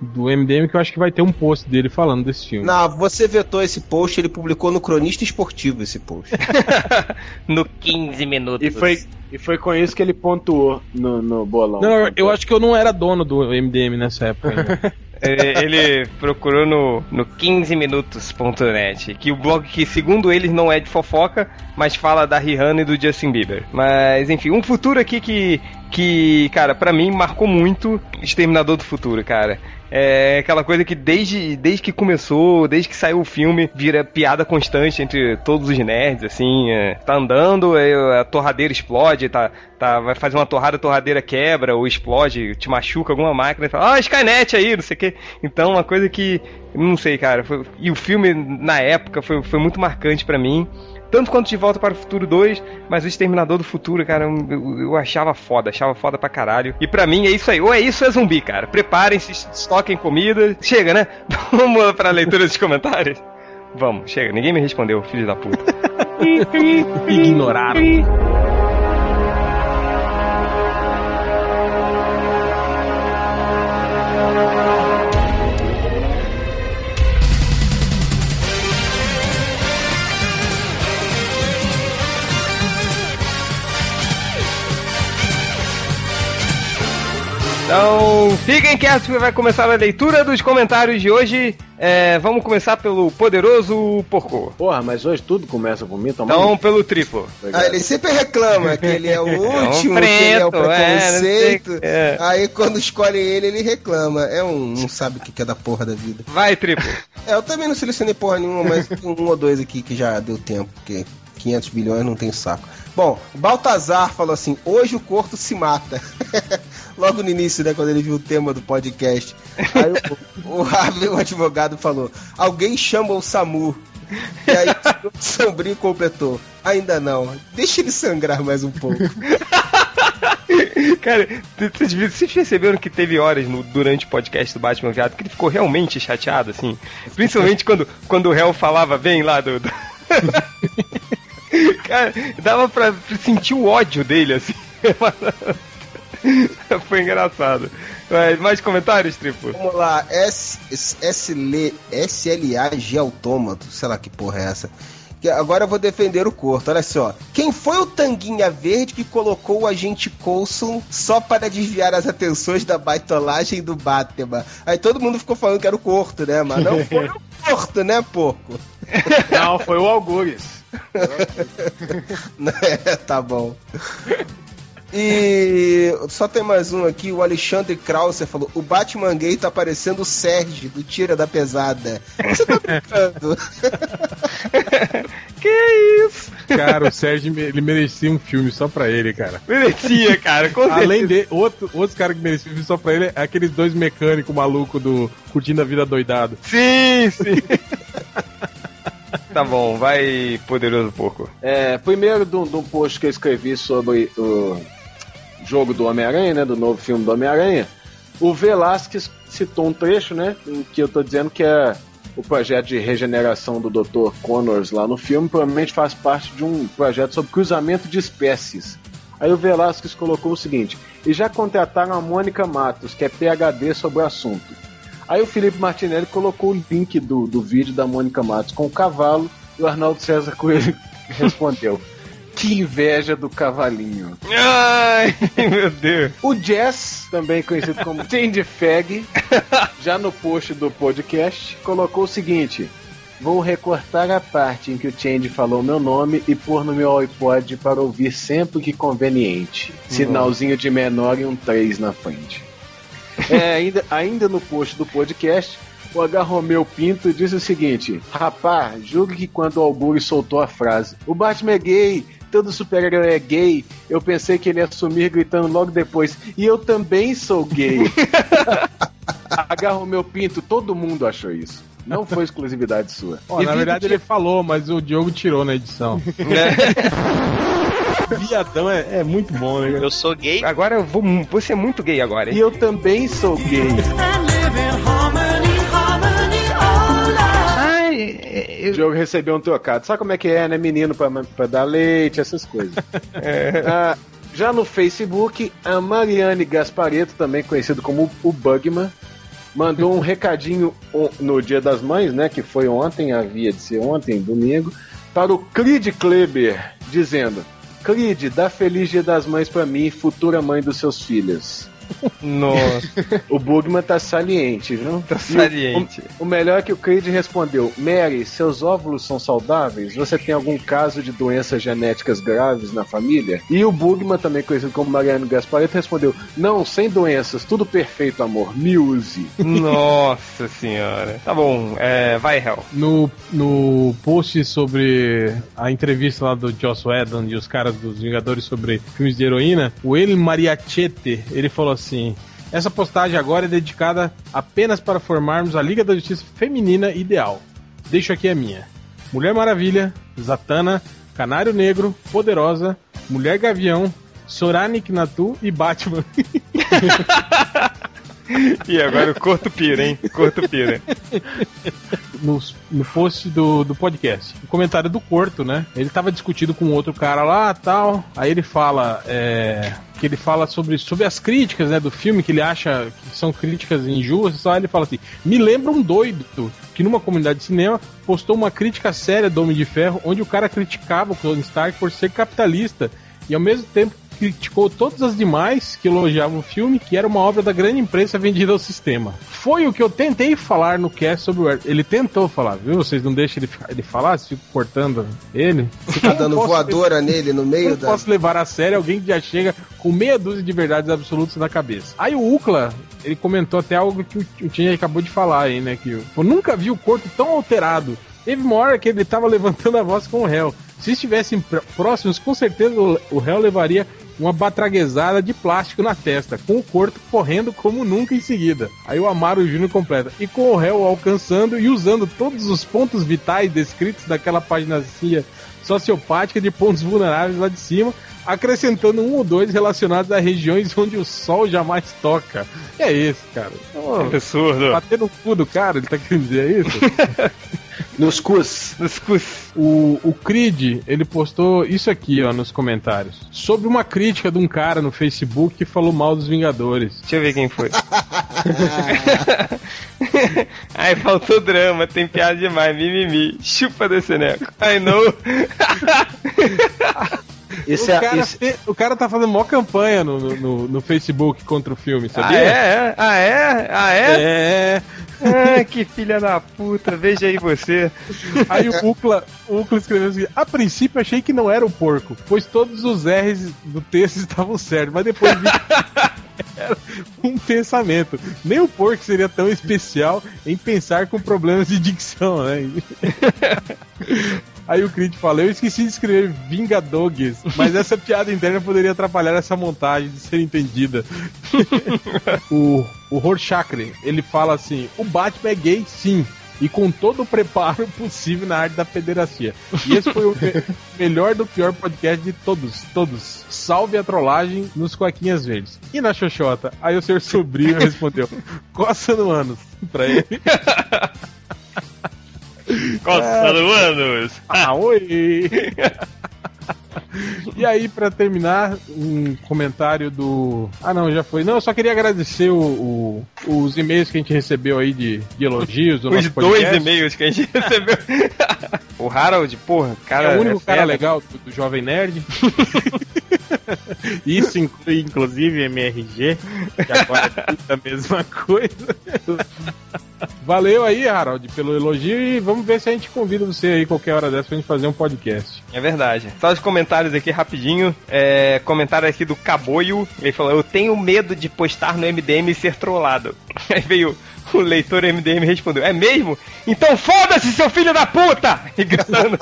do MDM, que eu acho que vai ter um post dele falando desse filme. Não, você vetou esse post, ele publicou no Cronista Esportivo esse post. *laughs* No *laughs* 15 minutos. E foi, e foi com isso que ele pontuou no, no bolão. Não, eu acho que eu não era dono do MDM nessa época. ainda. *laughs* É, Ele procurou no, no 15minutos.net, que o blog que, segundo eles, não é de fofoca, mas fala da Rihanna e do Justin Bieber. Mas, enfim, um futuro aqui que, que cara, pra mim marcou muito Exterminador do Futuro, cara. É aquela coisa que desde, desde que começou, desde que saiu o filme, vira piada constante entre todos os nerds, assim. é, tá andando, aí a torradeira explode, tá, tá, vai fazer uma torrada, a torradeira quebra ou explode, te machuca alguma máquina e fala, ah, Skynet aí, não sei o quê. Então, uma coisa que, não sei, cara. foi- e o filme, na época, foi, foi muito marcante pra mim. Tanto quanto De Volta para o Futuro 2, mas o Exterminador do Futuro, cara, eu, eu- achava foda, achava foda pra caralho. E pra mim é isso aí, ou é isso ou é zumbi, cara. Preparem-se, estoquem comida. Chega, né? *laughs* Vamos pra leitura dos comentários? Vamos, chega, ninguém me respondeu, filho da puta. *laughs* Ignoraram. Então, fiquem quietos que vai começar a leitura dos comentários de hoje. É, vamos começar pelo poderoso porco. Porra, mas hoje tudo começa por mim, toma Então, pelo triplo. Ah, ele sempre reclama que ele é o *laughs* último, um que ele é o preto, é, preconceito. é. Aí quando escolhe ele, ele reclama. É um. Não sabe o que é da porra da vida. Vai, triplo. É, eu também não selecionei porra nenhuma, mas tem um ou dois aqui que já deu tempo, porque 500 bilhões não tem saco. Bom, Baltazar falou assim: hoje o corto se mata. *laughs* Logo no início, né, quando ele viu o tema do podcast. Aí o, o o advogado, falou: alguém chama o SAMU. E aí o Sombrio completou: ainda não, deixa ele sangrar mais um pouco. Cara, vocês perceberam que teve horas no- durante o podcast do Batman Viado que ele ficou realmente chateado, assim? Principalmente quando, quando o réu falava bem lá do. do- *laughs* Cara, dava pra sentir o ódio dele, assim. *laughs* *laughs* Foi engraçado. Mas, mais comentários, Triplo? Vamos lá, S, S- SL, SLAG autômato, sei lá que porra é essa. Que Agora eu vou defender o Corto, olha só. Quem foi o Tanguinha Verde que colocou o agente Coulson só para desviar as atenções da baitolagem do Batman? Aí todo mundo ficou falando que era o Corto, né? Mas não *laughs* foi o Corto, né, porco? Não, foi o Algures. *laughs* É, tá bom. E só tem mais um aqui, o Alexandre Krauser falou: o Batman gay tá parecendo o Sérgio do Tira da Pesada. Você tá brincando? *laughs* Que isso? Cara, o Sérgio ele merecia um filme só pra ele, cara. Merecia, cara, com Além de outro, outros caras que mereciam um filme só pra ele, é aqueles dois mecânicos malucos do Curtindo a Vida Doidado. Sim, sim. tá bom, vai, poderoso porco. É, primeiro, de um post que eu escrevi sobre o jogo do Homem-Aranha, né? Do novo filme do Homem-Aranha, o Velasquez citou um trecho, né? Em que eu tô dizendo que é o projeto de regeneração do Dr. Connors lá no filme, provavelmente faz parte de um projeto sobre cruzamento de espécies. Aí o Velasquez colocou o seguinte: e já contrataram a Mônica Matos, que é PhD sobre o assunto. Aí o Felipe Martinelli colocou o link do, do vídeo da Mônica Matos com o cavalo e o Arnaldo César Coelho *laughs* respondeu: Que inveja do cavalinho. Ai, *laughs* meu Deus. O Jess, também conhecido como *laughs* Change Fag, já no post do podcast, colocou o seguinte: Vou recortar a parte em que o Change falou meu nome e pôr no meu iPod para ouvir sempre que conveniente. Sinalzinho de menor e um 3 na frente. É, ainda, ainda no post do podcast, o H. Romeu Pinto disse o seguinte: Rapá, julgue que quando o Augury soltou a frase, o Batman é gay, todo super-herói é gay, eu pensei que ele ia assumir gritando logo depois, e eu também sou gay. *laughs* H. Romeu Pinto, todo mundo achou isso. Não foi exclusividade sua. E na verdade de- ele falou, mas o Diogo tirou na edição. *laughs* *laughs* Viadão é, é muito bom, né? Eu sou gay. Agora eu vou, vou ser muito gay agora, E hein? eu também sou gay. Ai, O Diogo recebeu um trocado. Sabe como é que é, né? Menino pra, pra dar leite, essas coisas. *laughs* Ah, já no Facebook, a Mariane Gaspareto, também conhecido como o Bugman, mandou um *laughs* recadinho no Dia das Mães, né? Que foi ontem, havia de ser ontem, domingo, para o Creed Kleber, dizendo: Creed, dá feliz Dia das Mães pra mim, futura mãe dos seus filhos. Nossa, O Bugman tá saliente, viu? tá saliente. O, o melhor é que o Creed respondeu: Mary, seus óvulos são saudáveis? Você tem algum caso de doenças genéticas graves na família? E o Bugman, também conhecido como Mariano Gaspareto, respondeu: Não, sem doenças, tudo perfeito, amor. Me use. Nossa senhora. Tá bom, é, vai, Hel. No, no post sobre a entrevista lá do Joss Whedon e os caras dos Vingadores sobre filmes de heroína, o El Mariachete, ele falou assim... Essa postagem agora é dedicada apenas para formarmos a Liga da Justiça Feminina ideal. Deixo aqui a minha. Mulher Maravilha, Zatanna, Canário Negro, Poderosa, Mulher Gavião, Soranik Natu e Batman. *laughs* *laughs* E agora o corto pira, hein? Corto pira. no, no post do, do podcast. O comentário do Corto, né? Ele tava discutindo com outro cara lá tal. Aí ele fala. é, que ele fala sobre, sobre as críticas né, do filme, que ele acha que são críticas injustas. Só ele fala assim: me lembra um doido que numa comunidade de cinema postou uma crítica séria do Homem de Ferro, onde o cara criticava o Tony Stark por ser capitalista e ao mesmo tempo criticou todas as demais que elogiavam o filme, que era uma obra da grande imprensa vendida ao sistema. Foi o que eu tentei falar no cast sobre o Ele tentou falar, viu? Vocês não deixam ele, ele falar, ficam cortando ele. Ficar dando posso- voadora nele no Eu meio não da. posso levar a sério alguém que já chega com meia dúzia de verdades absolutas na cabeça. Aí o Ucla, ele comentou até algo que o Tinha acabou de falar aí, né? Que eu, nunca vi o corpo tão alterado. Teve uma hora que ele tava levantando a voz com o réu. Se estivessem pr- próximos, com certeza o réu levaria uma batraguezada de plástico na testa, com o corpo correndo como nunca em seguida. Aí o Amaro Júnior completa. E com o réu alcançando e usando todos os pontos vitais descritos daquela paginazinha sociopática de pontos vulneráveis lá de cima, acrescentando um ou dois relacionados a regiões onde o sol jamais toca. É esse, cara? Ô, Absurdo. bater no cu do cara, ele tá querendo dizer isso? *laughs* Nos cus. Nos cus. O, o Creed, ele postou isso aqui, ó, nos comentários. Sobre uma crítica de um cara no Facebook que falou mal dos Vingadores. Deixa eu ver quem foi. *laughs* Ai, faltou drama, tem piada demais, mimimi. Chupa desse neco. I know. *laughs* Esse o, é, cara esse- fe- o cara tá fazendo mó campanha no, no, no- no Facebook contra o filme, Ah, sabia? é? Ah, é? Ah, é? É. Ah, que filha da puta, veja aí você. Aí o Ucla, o Ucla escreveu assim: A princípio achei que não era o porco, pois todos os R's do texto estavam certos, mas depois vi era um pensamento. Nem o porco seria tão especial em pensar com problemas de dicção, né? *laughs* Aí o Creed fala, eu esqueci de escrever Vingadogues, mas essa piada interna poderia atrapalhar essa montagem de ser entendida. *laughs* o, o Rorschach, ele fala assim, o Batman é gay sim, e com todo o preparo possível na arte da pederastia. E esse foi o me- *laughs* melhor do pior podcast de todos, todos. Salve a trollagem nos Coaquinhas Verdes. E na Xoxota? Aí o senhor sobrinho respondeu, coça no ânus, pra ele. *laughs* Coçando anos. Ah, *laughs* oi! E aí, pra terminar, um comentário do. Ah, não, já foi. Não, eu só queria agradecer o, o- os e-mails que a gente recebeu aí de, de elogios do Os nosso dois e-mails que a gente recebeu. *laughs* o Harold, porra, cara. é o único cara fera. legal do, do Jovem Nerd. *laughs* *laughs* Isso inclui, inclusive, MRG, que agora é tudo a mesma coisa. Valeu aí, Harold, pelo elogio e vamos ver se a gente convida você aí qualquer hora dessa pra gente fazer um podcast. É verdade. Só os comentários aqui rapidinho. É, comentário aqui do Caboio. Ele falou: Eu tenho medo de postar no MDM e ser trollado. *laughs* Aí veio o leitor MDM e respondeu: É mesmo? Então foda-se, seu filho da puta! *laughs* E gritando.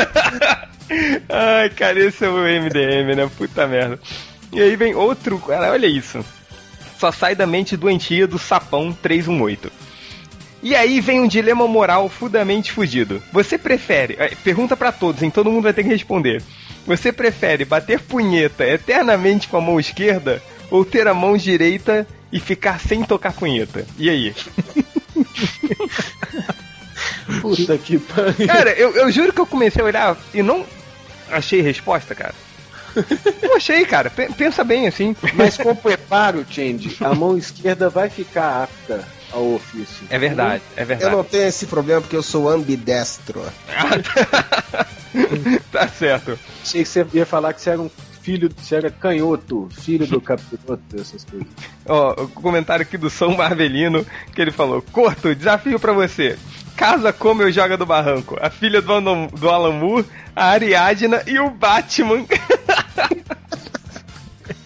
*laughs* Ai, cara, esse é o MDM, né? Puta merda. E aí vem outro. Cara, olha isso. Só sai da mente doentia do Sapão 318. E aí vem um dilema moral fudamente fugido. Você prefere. eh, Pergunta pra todos, hein? Todo mundo vai ter que responder. Você prefere bater punheta eternamente com a mão esquerda ou ter a mão direita e ficar sem tocar punheta? E aí? *laughs* Puta que pariu. Cara, eu, eu juro que eu comecei a olhar e não achei resposta, cara. Não achei, cara. Pe- Pensa bem assim. Mas com preparo, Change, a mão esquerda vai ficar apta ao ofício. É verdade, é Eu verdade. não tenho esse problema porque eu sou ambidestro. *laughs* tá certo. Achei que você ia falar que você era um filho, você era canhoto, filho do capiroto, essas coisas. Ó, o comentário aqui do São Marvelino, que ele falou: Corto, desafio pra você. Casa como eu joga do barranco. A filha do, do Moore, a Ariadna e o Batman. *laughs*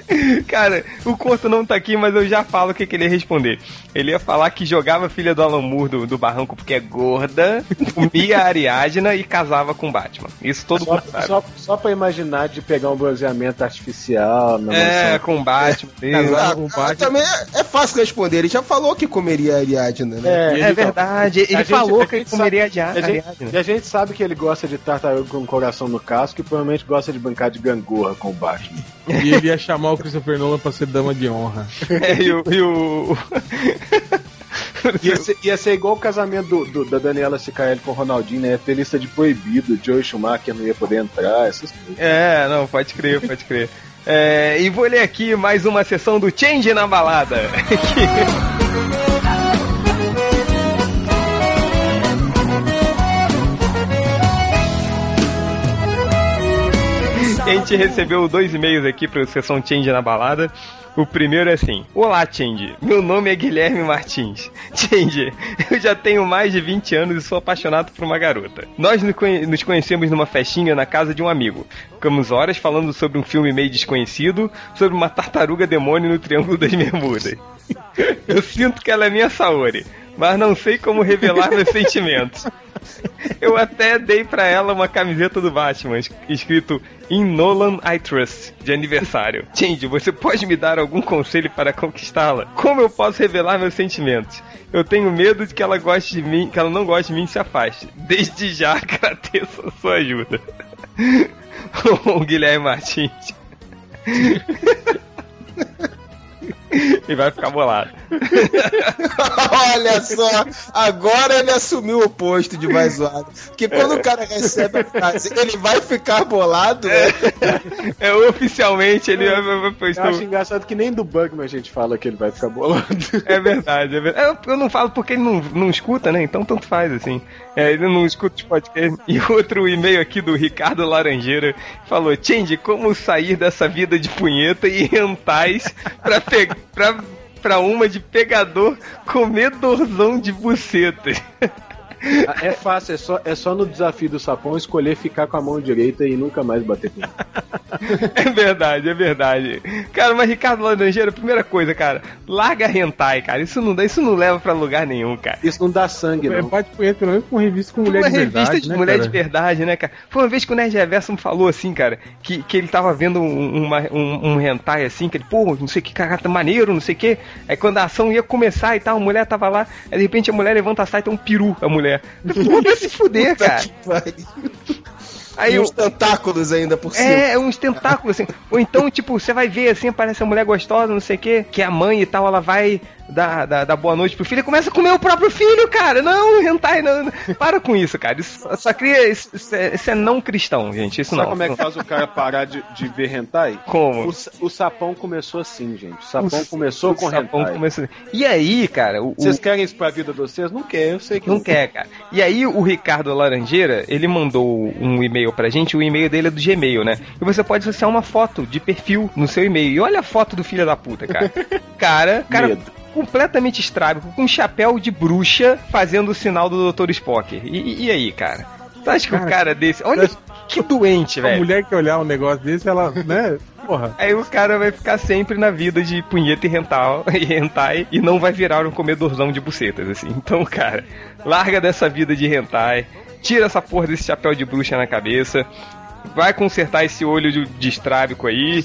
*laughs* Cara, o Corto não tá aqui, mas eu já falo o que, que ele ia responder. Ele ia falar que jogava a filha do Alan Moore do, do barranco porque é gorda, comia a *laughs* Ariadna e casava com o Batman. Isso todo Só, mundo sabe. só, só pra imaginar de pegar um bronzeamento artificial na É, mansão. com o Batman. *laughs* isso. Casar com o ah, Batman. também é, é fácil responder. Ele já falou que comeria a Ariadna, né? É, É verdade, ele A gente- falou a que ele gente comeria a sabe- a gente- Ariadna. E a gente sabe que ele gosta de tartaruga com o coração no casco e provavelmente gosta de brincar de gangorra com o Batman. E ele ia chamar o Christopher Nolan pra ser dama de honra. É, e o. E o... Ia ser, ia ser igual o casamento do, do- da Daniela Cicarelli com o Ronaldinho, né? Ia ter lista de proibido, Joe Schumacher não ia poder entrar, essas coisas. é, não, pode crer, pode crer. É, e vou ler aqui mais uma sessão do Change na balada. *laughs* A gente recebeu dois e-mails aqui para sessão Change na balada. O primeiro é assim: Olá, Change. Meu nome é Guilherme Martins. *laughs* Change, eu já tenho mais de 20 anos e sou apaixonado por uma garota. Nós nos conhecemos numa festinha na casa de um amigo. Ficamos horas falando sobre um filme meio desconhecido, sobre uma tartaruga demônio no Triângulo das Bermudas. *laughs* Eu sinto que ela é minha Saori. Mas não sei como revelar meus *laughs* sentimentos. Eu até dei pra ela uma camiseta do Batman, es- escrito In Nolan I Trust, de aniversário. Change, você pode me dar algum conselho para conquistá-la? Como eu posso revelar meus sentimentos? Eu tenho medo de que ela goste de mim, que ela não goste de mim e se afaste. Desde já *laughs* agradeço a sua ajuda. *laughs* o Guilherme Martins. *laughs* e vai ficar bolado. *laughs* Olha só, agora ele assumiu o posto de mais zoado. Porque quando o cara recebe a frase, ele vai ficar bolado, né? É, oficialmente ele vai- vai- Eu acho engraçado que nem do Bugman a gente fala que ele vai ficar bolado. É verdade, é verdade. Eu, eu não falo porque ele não, não escuta, né? Então tanto faz, assim. É, ele não escuta os podcasts. E outro e-mail aqui do Ricardo Laranjeira falou: Change, como sair dessa vida de punheta e rentais pra, pe pra, pra uma de pegador comedorzão de bucetas? *laughs* *laughs* É fácil, é só, é só no desafio do sapão escolher ficar com a mão direita e nunca mais bater com ele. *laughs* É verdade, é verdade. Cara, mas Ricardo Laranjeira, primeira coisa, cara, larga hentai, cara. Isso não, dá- isso não leva pra lugar nenhum, cara. Isso não dá sangue, É, não. Bate punheta pelo menos com revista com mulher uma de revista verdade, de né, mulher cara? de verdade, né, cara? Foi uma vez que o Nerd Reverso me falou assim, cara, que, que ele tava vendo um, uma- um, um hentai assim, que ele, pô, não sei que, cara, tá maneiro, não sei o que. Aí quando a ação ia começar e tal, a mulher tava lá, aí de repente a mulher levanta a saia e tem um peru, a mulher. Pô, vai se fuder, cara. Aí e os tentáculos ainda por cima. é, é uns tentáculos, assim. Ou então, tipo, você vai ver assim, aparece a mulher gostosa, não sei o quê, que é a mãe e tal, ela vai dar, dar, dar boa noite pro filho e começa a comer o próprio filho, cara. Não, *laughs* hentai, não. não. Para com isso, cara. Isso só cria. Isso, isso é, isso é não cristão, gente. Isso Sabe não. como é que faz o cara parar de, de ver hentai? Como? O, o sapão começou assim, gente. O sapão começou O com sapão hentai. começa- E aí, cara, o, o- Vocês querem isso pra vida de vocês? Não quer, eu sei que Não quer, cara. E aí o Ricardo Laranjeira, ele mandou um e-mail pra gente, o e-mail dele é do Gmail, né? E você pode associar uma foto de perfil no seu e-mail. E olha a foto do filho da puta, cara. *laughs* Cara, cara Medo. Completamente estrábico, com um chapéu de bruxa fazendo o sinal do Dr. Spock. E, e- aí, cara? Tu acha que o Cara, desse. Olha que doente, A velho. mulher que olhar um negócio desse, ela, né? Porra. Aí o cara vai ficar sempre na vida de punheta e rental, *laughs* e hentai e não vai virar um comedorzão de bucetas, assim. Então, cara, larga dessa vida de hentai, tira essa porra desse chapéu de bruxa na cabeça, vai consertar esse olho de, de estrábico aí.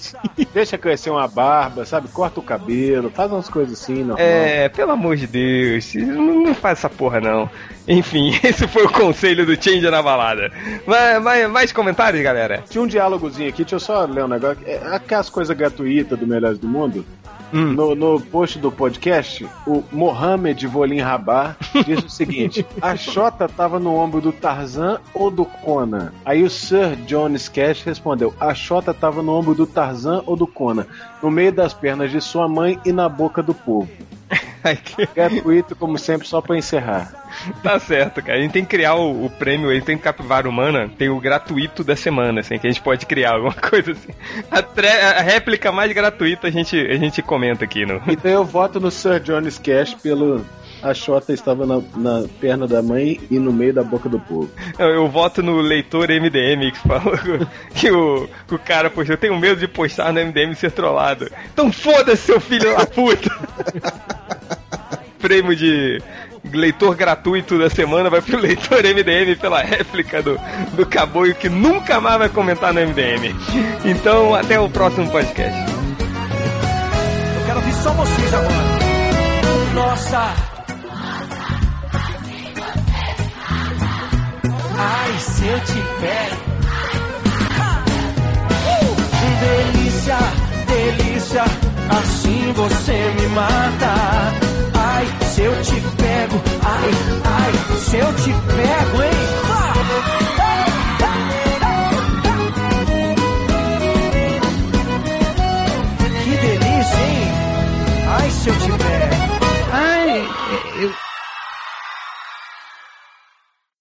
Deixa crescer uma barba, sabe? Corta o cabelo, faz umas coisas assim, não. É, pelo amor de Deus, não, não faz essa porra não. Enfim, *laughs* esse foi o conselho do Change na balada. Mais, mais, mais comentários, galera? Tinha um diálogozinho aqui, deixa eu só ler um negócio. É, aquelas coisas gratuitas do Melhores do Mundo. Hum. No, no post do podcast, o Mohamed Volim Rabah diz o seguinte: *laughs* A Xota tava no ombro do Tarzan ou do Conan? Aí o Sir John Cash respondeu: A Xota tava no ombro do Tarzan ou do Conan? No meio das pernas de sua mãe e na boca do povo. *laughs* Que- Gratuito, como sempre, só pra encerrar. Tá certo, cara. A gente tem que criar o, o prêmio, a gente tem capivara humana, tem o gratuito da semana, assim, que a gente pode criar alguma *laughs* coisa assim. A, tre- a réplica mais gratuita a gente, a gente comenta aqui no. Então eu voto no Sir John Cash pelo. A Xota estava na, na perna da mãe e no meio da boca do povo. Eu, eu voto no leitor MDM que falou *laughs* que o, que o cara postou. Eu tenho medo de postar no MDM e ser trollado. Então foda-se, seu filho da puta! *laughs* Prêmio de leitor gratuito da semana vai pro leitor MDM pela réplica do, do Caboio que nunca mais vai comentar no MDM. Então, até o próximo podcast. Eu quero ouvir só vocês agora. Nossa! Ai, se eu te pego. Uh! Delícia, delícia, assim você me mata. Ai, se eu te pego. Ai, ai, se eu te pego, hein? que delícia hein ai se eu te pego Ai, eu,